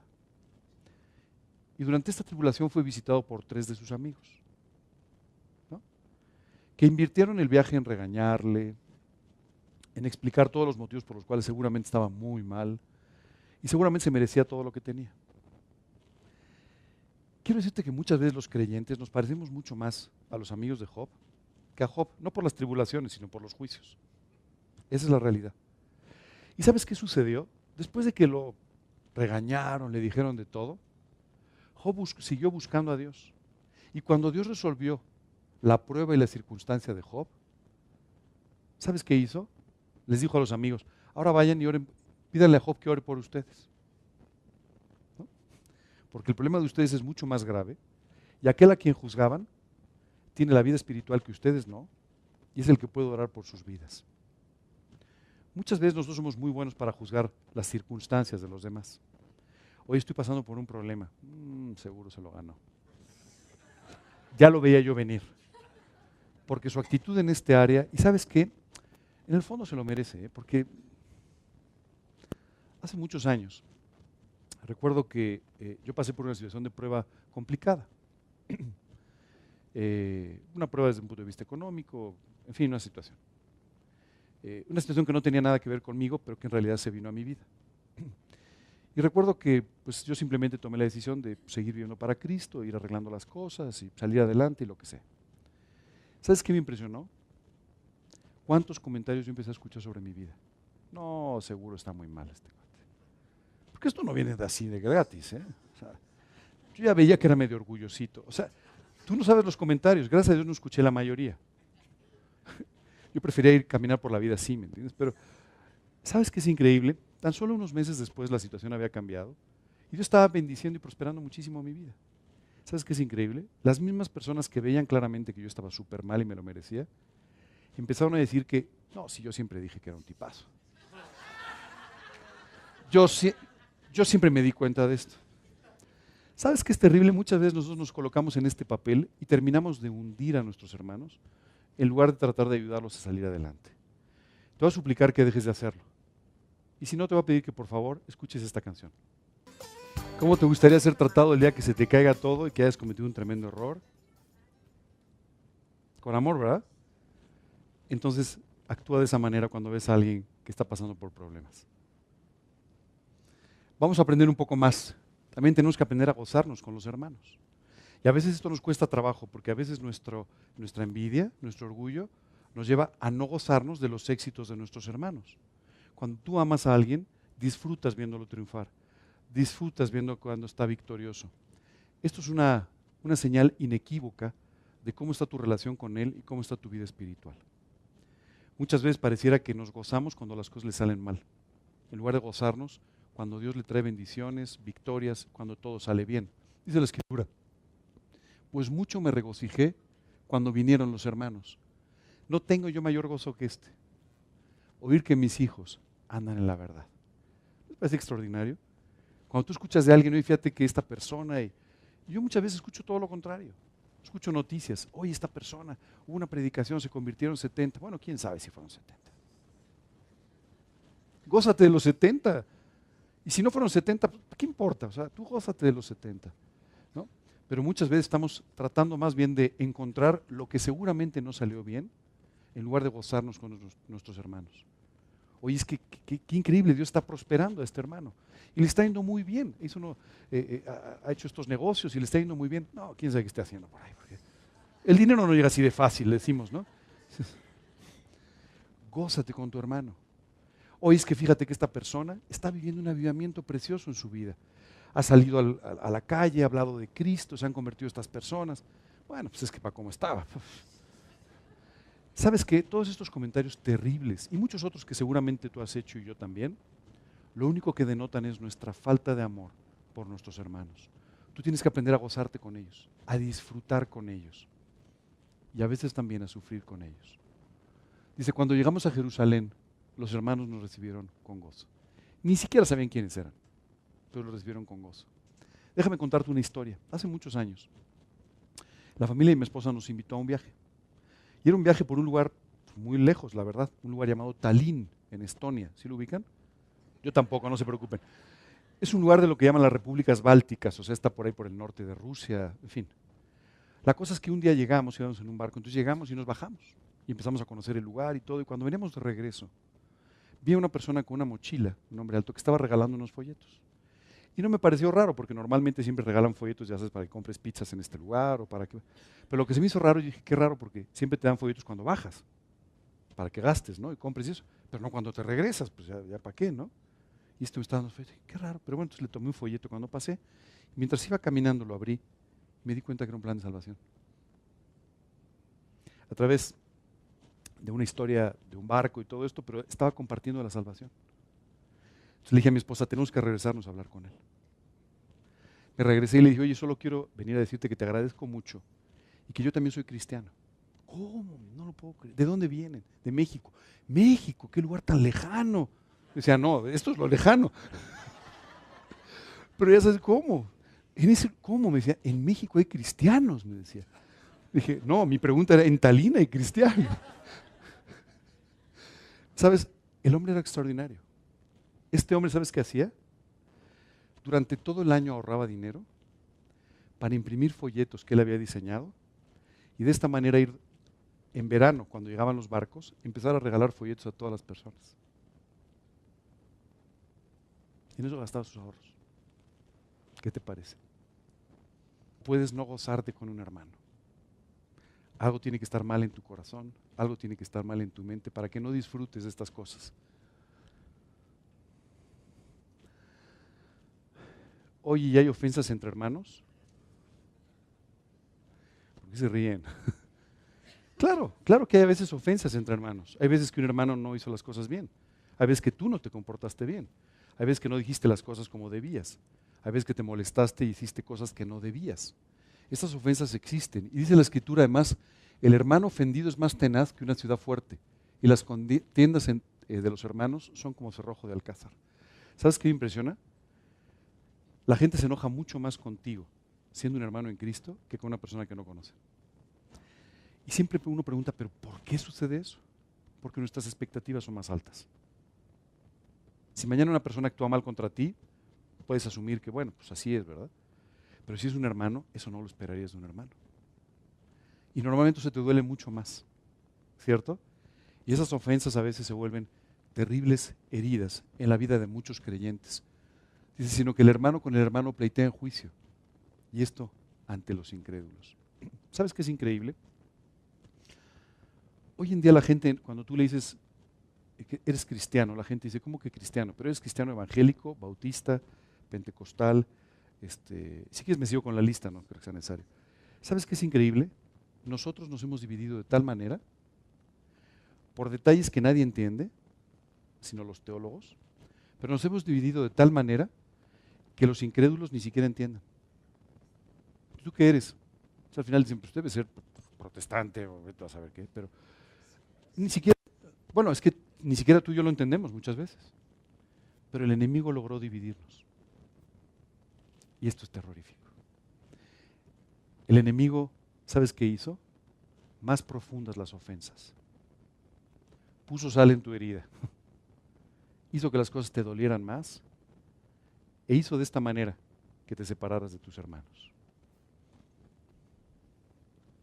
Y durante esta tribulación fue visitado por tres de sus amigos, que invirtieron el viaje en regañarle, en explicar todos los motivos por los cuales seguramente estaba muy mal y seguramente se merecía todo lo que tenía. Quiero decirte que muchas veces los creyentes nos parecemos mucho más a los amigos de Job que a Job, no por las tribulaciones, sino por los juicios. Esa es la realidad. ¿Y sabes qué sucedió? Después de que lo regañaron, le dijeron de todo, Job siguió buscando a Dios. Y cuando Dios resolvió la prueba y la circunstancia de Job, ¿sabes qué hizo? Les dijo a los amigos, ahora vayan y oren, pídanle a Job que ore por ustedes. Porque el problema de ustedes es mucho más grave. Y aquel a quien juzgaban tiene la vida espiritual que ustedes no. Y es el que puede orar por sus vidas. Muchas veces nosotros somos muy buenos para juzgar las circunstancias de los demás. Hoy estoy pasando por un problema. Mm, seguro se lo ganó. Ya lo veía yo venir. Porque su actitud en este área, y sabes qué, en el fondo se lo merece, ¿eh? porque hace muchos años, recuerdo que eh, yo pasé por una situación de prueba complicada. Eh, una prueba desde un punto de vista económico, en fin, una situación. Eh, una situación que no tenía nada que ver conmigo, pero que en realidad se vino a mi vida. Y recuerdo que pues, yo simplemente tomé la decisión de seguir viviendo para Cristo, ir arreglando las cosas y salir adelante y lo que sea. ¿Sabes qué me impresionó? ¿Cuántos comentarios yo empecé a escuchar sobre mi vida? No, seguro está muy mal este. Porque esto no viene de así de gratis. ¿eh? yo ya veía que era medio orgullosito. O sea, tú no sabes los comentarios. Gracias a Dios no escuché la mayoría. Yo prefería ir caminar por la vida así, ¿me entiendes? Pero, ¿sabes qué es increíble? Tan solo unos meses después la situación había cambiado y yo estaba bendiciendo y prosperando muchísimo mi vida. ¿Sabes qué es increíble? Las mismas personas que veían claramente que yo estaba súper mal y me lo merecía, empezaron a decir que, no, si yo siempre dije que era un tipazo. Yo, yo siempre me di cuenta de esto. ¿Sabes qué es terrible? Muchas veces nosotros nos colocamos en este papel y terminamos de hundir a nuestros hermanos en lugar de tratar de ayudarlos a salir adelante. Te voy a suplicar que dejes de hacerlo. Y si no, te voy a pedir que por favor escuches esta canción. ¿Cómo te gustaría ser tratado el día que se te caiga todo y que hayas cometido un tremendo error? Con amor, ¿verdad? Entonces, actúa de esa manera cuando ves a alguien que está pasando por problemas. Vamos a aprender un poco más. También tenemos que aprender a gozarnos con los hermanos. Y a veces esto nos cuesta trabajo, porque a veces nuestro, nuestra envidia, nuestro orgullo, nos lleva a no gozarnos de los éxitos de nuestros hermanos. Cuando tú amas a alguien, disfrutas viéndolo triunfar, disfrutas viendo cuando está victorioso. Esto es una, una señal inequívoca de cómo está tu relación con Él y cómo está tu vida espiritual. Muchas veces pareciera que nos gozamos cuando las cosas le salen mal, en lugar de gozarnos cuando Dios le trae bendiciones, victorias, cuando todo sale bien. Dice la escritura, pues mucho me regocijé cuando vinieron los hermanos. No tengo yo mayor gozo que este, oír que mis hijos andan en la verdad. ¿Me parece extraordinario? Cuando tú escuchas de alguien, oye, fíjate que esta persona, y yo muchas veces escucho todo lo contrario. Escucho noticias, oye, esta persona, hubo una predicación, se convirtieron en 70. Bueno, quién sabe si fueron 70. Gózate de los 70. Y si no fueron 70, ¿qué importa? O sea, tú gózate de los 70. ¿no? Pero muchas veces estamos tratando más bien de encontrar lo que seguramente no salió bien, en lugar de gozarnos con nuestros, hermanos. Oye, es que qué increíble, Dios está prosperando a este hermano. Y le está yendo muy bien. Hizo uno, eh, eh, ha hecho estos negocios y le está yendo muy bien. No, quién sabe qué está haciendo por ahí. el dinero no llega así de fácil, decimos, ¿no? Gózate con tu hermano. Hoy es que fíjate que esta persona está viviendo un avivamiento precioso en su vida. Ha salido a la calle, ha hablado de Cristo, se han convertido estas personas. Bueno, pues es que para cómo estaba. ¿Sabes qué? Todos estos comentarios terribles y muchos otros que seguramente tú has hecho y yo también, lo único que denotan es nuestra falta de amor por nuestros hermanos. Tú tienes que aprender a gozarte con ellos, a disfrutar con ellos y a veces también a sufrir con ellos. Dice, cuando llegamos a Jerusalén, los hermanos nos recibieron con gozo. Ni siquiera sabían quiénes eran, pero los recibieron con gozo. Déjame contarte una historia. Hace muchos años, la familia y mi esposa nos invitó a un viaje. Y era un viaje por un lugar muy lejos, la verdad, un lugar llamado Tallinn, en Estonia. ¿Sí lo ubican? Yo tampoco, no se preocupen. Es un lugar de lo que llaman las repúblicas bálticas, o sea, está por ahí por el norte de Rusia, en fin. La cosa es que un día llegamos, íbamos en un barco, entonces llegamos y nos bajamos y empezamos a conocer el lugar y todo, y cuando veníamos de regreso, vi a una persona con una mochila, un hombre alto, que estaba regalando unos folletos. Y no me pareció raro, porque normalmente siempre regalan folletos, ya sabes, para que compres pizzas en este lugar o para que... Pero lo que se me hizo raro, yo dije, qué raro, porque siempre te dan folletos cuando bajas, para que gastes, ¿no? Y compres eso. Pero no cuando te regresas, pues ya, para qué, ¿no? Y esto me estaba dando folletos, qué raro. Pero bueno, entonces le tomé un folleto cuando pasé. mientras iba caminando lo abrí, me di cuenta que era un plan de salvación. A través de una historia de un barco y todo esto, pero estaba compartiendo la salvación. Entonces le dije a mi esposa, tenemos que regresarnos a hablar con él. Me regresé y le dije, oye, solo quiero venir a decirte que te agradezco mucho y que yo también soy cristiano. ¿Cómo? No lo puedo creer. ¿De dónde vienen? De México. México, qué lugar tan lejano. Decía, no, esto es lo lejano. Pero ya sabes cómo. En ese, ¿Cómo? Me decía, en México hay cristianos, me decía. Dije, no, mi pregunta era, en Talina hay cristianos. ¿Sabes? El hombre era extraordinario. Este hombre, ¿sabes qué hacía? Durante todo el año ahorraba dinero para imprimir folletos que él había diseñado y de esta manera ir en verano, cuando llegaban los barcos, empezar a regalar folletos a todas las personas. En eso gastaba sus ahorros. ¿Qué te parece? Puedes no gozarte con un hermano. Algo tiene que estar mal en tu corazón, algo tiene que estar mal en tu mente para que no disfrutes de estas cosas. Oye, ¿y hay ofensas entre hermanos? ¿Por qué se ríen? claro, claro que hay a veces ofensas entre hermanos. Hay veces que un hermano no hizo las cosas bien. Hay veces que tú no te comportaste bien. Hay veces que no dijiste las cosas como debías. Hay veces que te molestaste y hiciste cosas que no debías. Estas ofensas existen. Y dice la escritura además, el hermano ofendido es más tenaz que una ciudad fuerte. Y las contiendas eh, de los hermanos son como cerrojo de alcázar. ¿Sabes qué me impresiona? La gente se enoja mucho más contigo siendo un hermano en Cristo que con una persona que no conoce. Y siempre uno pregunta, ¿pero por qué sucede eso? Porque nuestras expectativas son más altas. Si mañana una persona actúa mal contra ti, puedes asumir que, bueno, pues así es, ¿verdad? Pero si es un hermano, eso no lo esperarías de un hermano. Y normalmente se te duele mucho más, ¿cierto? Y esas ofensas a veces se vuelven terribles heridas en la vida de muchos creyentes. Dice, sino que el hermano con el hermano pleitea en juicio. Y esto ante los incrédulos. ¿Sabes qué es increíble? Hoy en día la gente, cuando tú le dices eres cristiano, la gente dice, ¿cómo que cristiano? Pero eres cristiano evangélico, bautista, pentecostal, este, si quieres me sigo con la lista, no creo que sea necesario. ¿Sabes qué es increíble? Nosotros nos hemos dividido de tal manera, por detalles que nadie entiende, sino los teólogos, pero nos hemos dividido de tal manera que los incrédulos ni siquiera entiendan. ¿Tú qué eres? al final dicen, pues debe ser protestante o a saber qué, pero ni siquiera, bueno, es que ni siquiera tú y yo lo entendemos muchas veces, pero el enemigo logró dividirnos. Y esto es terrorífico. El enemigo, ¿sabes qué hizo? Más profundas las ofensas. Puso sal en tu herida. Hizo que las cosas te dolieran más. E hizo de esta manera que te separaras de tus hermanos.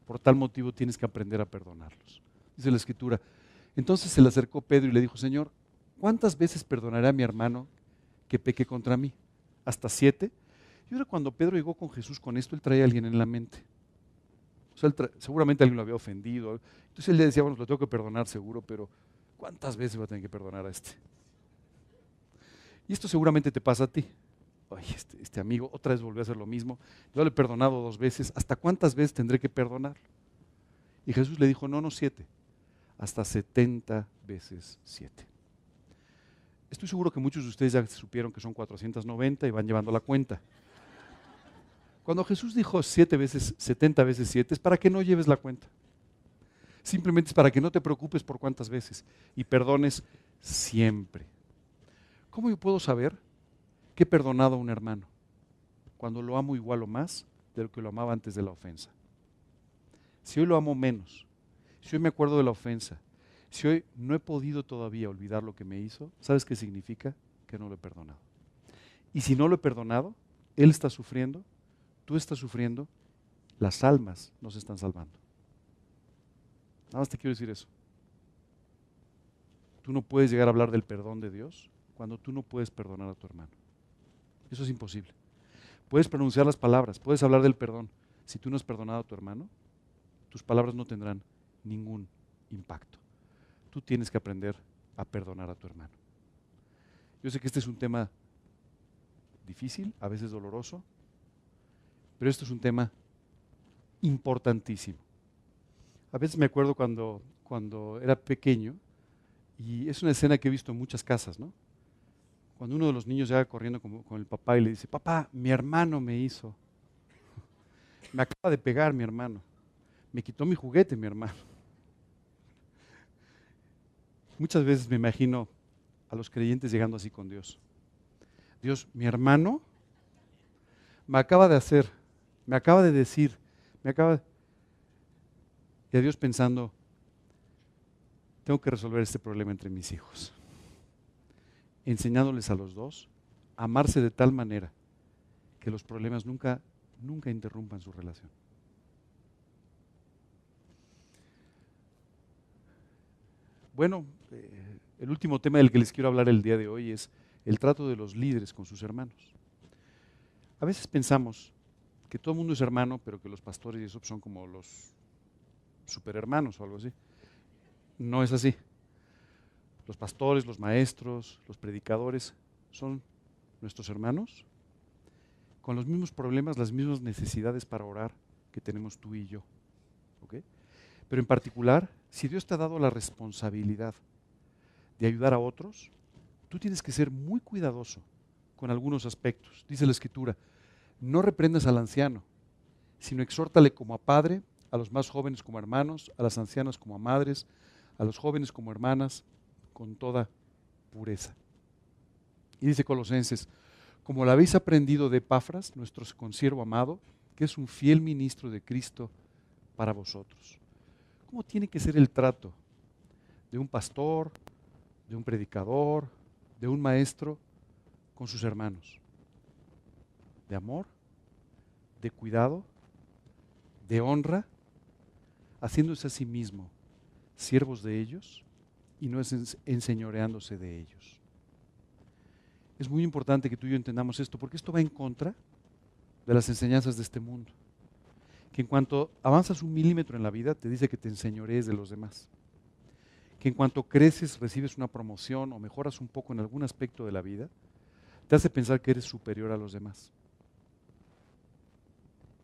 Por tal motivo tienes que aprender a perdonarlos. Dice la escritura. Entonces se le acercó Pedro y le dijo, Señor, ¿cuántas veces perdonaré a mi hermano que peque contra mí? ¿Hasta siete? Y ahora cuando Pedro llegó con Jesús con esto, él traía a alguien en la mente. Seguramente alguien lo había ofendido. Entonces él le decía, bueno, lo tengo que perdonar seguro, pero ¿cuántas veces voy a tener que perdonar a este? Y esto seguramente te pasa a ti. Ay, este, este amigo otra vez volvió a hacer lo mismo. Yo le he perdonado dos veces. ¿Hasta cuántas veces tendré que perdonar? Y Jesús le dijo, no, no siete, hasta setenta veces siete. Estoy seguro que muchos de ustedes ya supieron que son 490 y van llevando la cuenta. Cuando Jesús dijo siete veces, 70 veces siete, es para que no lleves la cuenta. Simplemente es para que no te preocupes por cuántas veces y perdones siempre. ¿Cómo yo puedo saber que he perdonado a un hermano? Cuando lo amo igual o más de lo que lo amaba antes de la ofensa. Si hoy lo amo menos, si hoy me acuerdo de la ofensa, si hoy no he podido todavía olvidar lo que me hizo, ¿sabes qué significa? Que no lo he perdonado. Y si no lo he perdonado, él está sufriendo tú estás sufriendo, las almas no se están salvando. Nada más te quiero decir eso. Tú no puedes llegar a hablar del perdón de Dios cuando tú no puedes perdonar a tu hermano. Eso es imposible. Puedes pronunciar las palabras, puedes hablar del perdón. Si tú no has perdonado a tu hermano, tus palabras no tendrán ningún impacto. Tú tienes que aprender a perdonar a tu hermano. Yo sé que este es un tema difícil, a veces doloroso, pero esto es un tema importantísimo. A veces me acuerdo cuando, cuando era pequeño, y es una escena que he visto en muchas casas, ¿no? Cuando uno de los niños llega corriendo con, con el papá y le dice, papá, mi hermano me hizo. Me acaba de pegar mi hermano. Me quitó mi juguete mi hermano. Muchas veces me imagino a los creyentes llegando así con Dios. Dios, mi hermano me acaba de hacer me acaba de decir, me acaba Y a Dios pensando, tengo que resolver este problema entre mis hijos. Enseñándoles a los dos a amarse de tal manera que los problemas nunca, nunca interrumpan su relación. Bueno, eh, el último tema del que les quiero hablar el día de hoy es el trato de los líderes con sus hermanos. A veces pensamos que todo el mundo es hermano, pero que los pastores y eso son como los superhermanos o algo así. No es así. Los pastores, los maestros, los predicadores son nuestros hermanos con los mismos problemas, las mismas necesidades para orar que tenemos tú y yo. Pero en particular, si Dios te ha dado la responsabilidad de ayudar a otros, tú tienes que ser muy cuidadoso con algunos aspectos. Dice la Escritura, no reprendas al anciano, sino exhórtale como a padre, a los más jóvenes como hermanos, a las ancianas como a madres, a los jóvenes como hermanas, con toda pureza. Y dice Colosenses, como lo habéis aprendido de Epafras, nuestro consiervo amado, que es un fiel ministro de Cristo para vosotros. ¿Cómo tiene que ser el trato de un pastor, de un predicador, de un maestro con sus hermanos? De amor, de cuidado, de honra, haciéndose a sí mismo siervos de ellos y no enseñoreándose de ellos. Es muy importante que tú y yo entendamos esto, porque esto va en contra de las enseñanzas de este mundo. Que en cuanto avanzas un milímetro en la vida, te dice que te enseñorees de los demás. Que en cuanto creces, recibes una promoción o mejoras un poco en algún aspecto de la vida, te hace pensar que eres superior a los demás.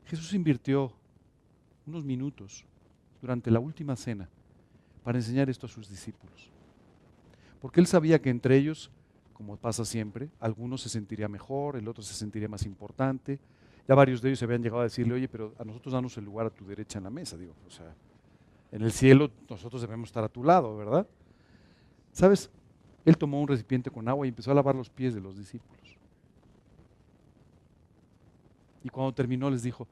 Jesús invirtió unos minutos durante la última cena para enseñar esto a sus discípulos. Porque él sabía que entre ellos, como pasa siempre, algunos se sentiría mejor, el otro se sentiría más importante. Ya varios de ellos se habían llegado a decirle, oye, pero a nosotros danos el lugar a tu derecha en la mesa. Digo, o sea, en el cielo nosotros debemos estar a tu lado, ¿verdad? ¿Sabes? Él tomó un recipiente con agua y empezó a lavar los pies de los discípulos. Y cuando terminó les dijo,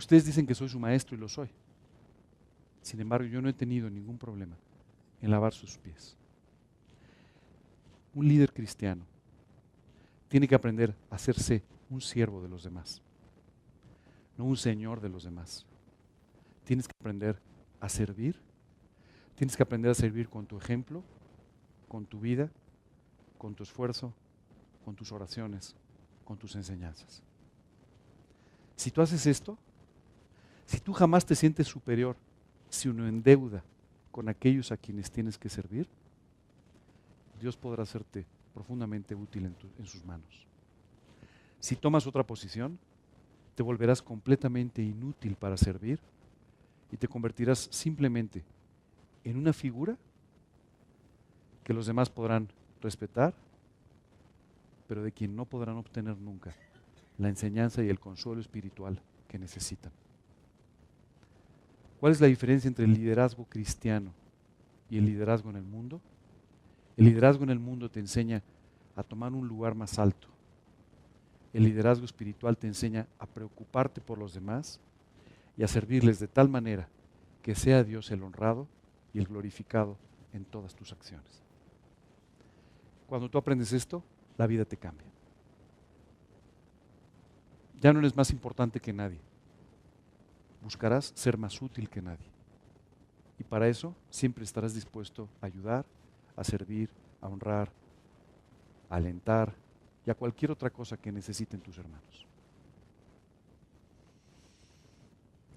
ustedes dicen que soy su maestro y lo soy. Sin embargo, yo no he tenido ningún problema en lavar sus pies. Un líder cristiano tiene que aprender a hacerse un siervo de los demás, no un señor de los demás. Tienes que aprender a servir, tienes que aprender a servir con tu ejemplo, con tu vida, con tu esfuerzo, con tus oraciones, con tus enseñanzas. Si tú haces esto, si tú jamás te sientes superior, si uno endeuda con aquellos a quienes tienes que servir, Dios podrá hacerte profundamente útil en, en sus manos. Si tomas otra posición, te volverás completamente inútil para servir y te convertirás simplemente en una figura que los demás podrán respetar, pero de quien no podrán obtener nunca la enseñanza y el consuelo espiritual que necesitan. ¿Cuál es la diferencia entre el liderazgo cristiano y el liderazgo en el mundo? El liderazgo en el mundo te enseña a tomar un lugar más alto. El liderazgo espiritual te enseña a preocuparte por los demás y a servirles de tal manera que sea Dios el honrado y el glorificado en todas tus acciones. Cuando tú aprendes esto, la vida te cambia. Ya no eres más importante que nadie buscarás ser más útil que nadie. Y para eso siempre estarás dispuesto a ayudar, a servir, a honrar, a alentar y a cualquier otra cosa que necesiten tus hermanos.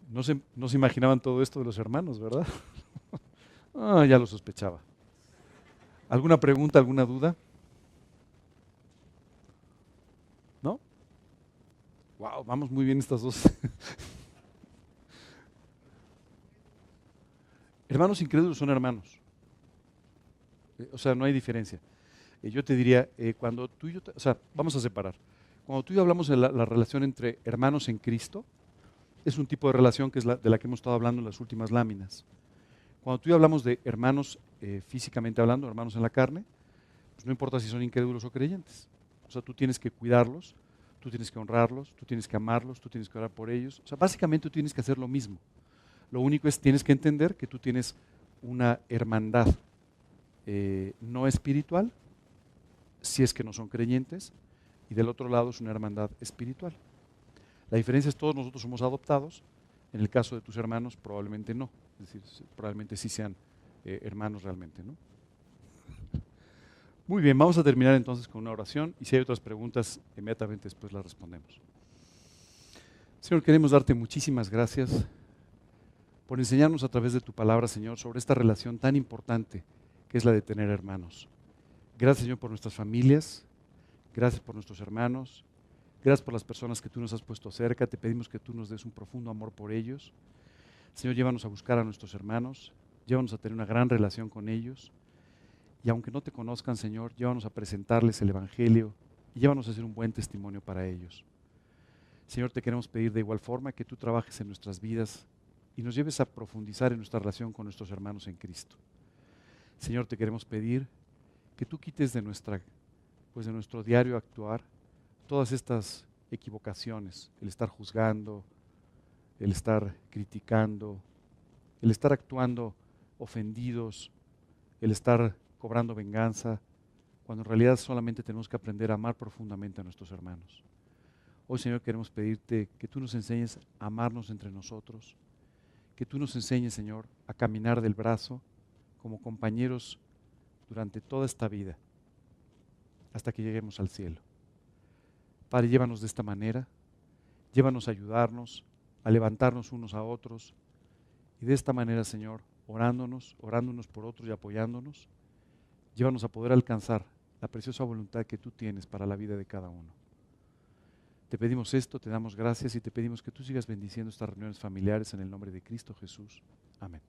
No se, no se imaginaban todo esto de los hermanos, ¿verdad? ah, ya lo sospechaba. ¿Alguna pregunta, alguna duda? ¿No? Wow, vamos muy bien estas dos. Hermanos incrédulos son hermanos. Eh, o sea, no hay diferencia. Eh, yo te diría, eh, cuando tú y yo, o sea, vamos a separar. Cuando tú y yo hablamos de la, relación entre hermanos en Cristo, es un tipo de relación que es la, de la que hemos estado hablando en las últimas láminas. Cuando tú y yo hablamos de hermanos físicamente hablando, hermanos en la carne, pues no importa si son incrédulos o creyentes. O sea, tú tienes que cuidarlos, tú tienes que honrarlos, tú tienes que amarlos, tú tienes que orar por ellos. O sea, básicamente tú tienes que hacer lo mismo. Lo único es, tienes que entender que tú tienes una hermandad eh, no espiritual, si es que no son creyentes, y del otro lado es una hermandad espiritual. La diferencia es todos nosotros somos adoptados, en el caso de tus hermanos probablemente no, es decir, probablemente sí sean eh, hermanos realmente, ¿no? Muy bien, vamos a terminar entonces con una oración y si hay otras preguntas, inmediatamente después las respondemos. Señor, queremos darte muchísimas gracias por enseñarnos a través de tu palabra, Señor, sobre esta relación tan importante que es la de tener hermanos. Gracias, Señor, por nuestras familias. Gracias por nuestros hermanos. Gracias por las personas que tú nos has puesto cerca. Te pedimos que tú nos des un profundo amor por ellos. Señor, llévanos a buscar a nuestros hermanos. Llévanos a tener una gran relación con ellos. Y aunque no te conozcan, Señor, llévanos a presentarles el Evangelio y llévanos a hacer un buen testimonio para ellos. Señor, te queremos pedir de igual forma que tú trabajes en nuestras vidas y nos lleves a profundizar en nuestra relación con nuestros hermanos en Cristo. Señor, te queremos pedir que tú quites de nuestra pues de nuestro diario actuar todas estas equivocaciones, el estar juzgando, el estar criticando, el estar actuando ofendidos, el estar cobrando venganza, cuando en realidad solamente tenemos que aprender a amar profundamente a nuestros hermanos. Hoy, Señor, queremos pedirte que tú nos enseñes a amarnos entre nosotros, que tú nos enseñes, Señor, a caminar del brazo como compañeros durante toda esta vida, hasta que lleguemos al cielo. Padre, llévanos de esta manera, llévanos a ayudarnos, a levantarnos unos a otros, y de esta manera, Señor, orándonos, orándonos por otros y apoyándonos, llévanos a poder alcanzar la preciosa voluntad que tú tienes para la vida de cada uno. Te pedimos esto, te damos gracias y te pedimos que tú sigas bendiciendo estas reuniones familiares en el nombre de Cristo Jesús. Amén.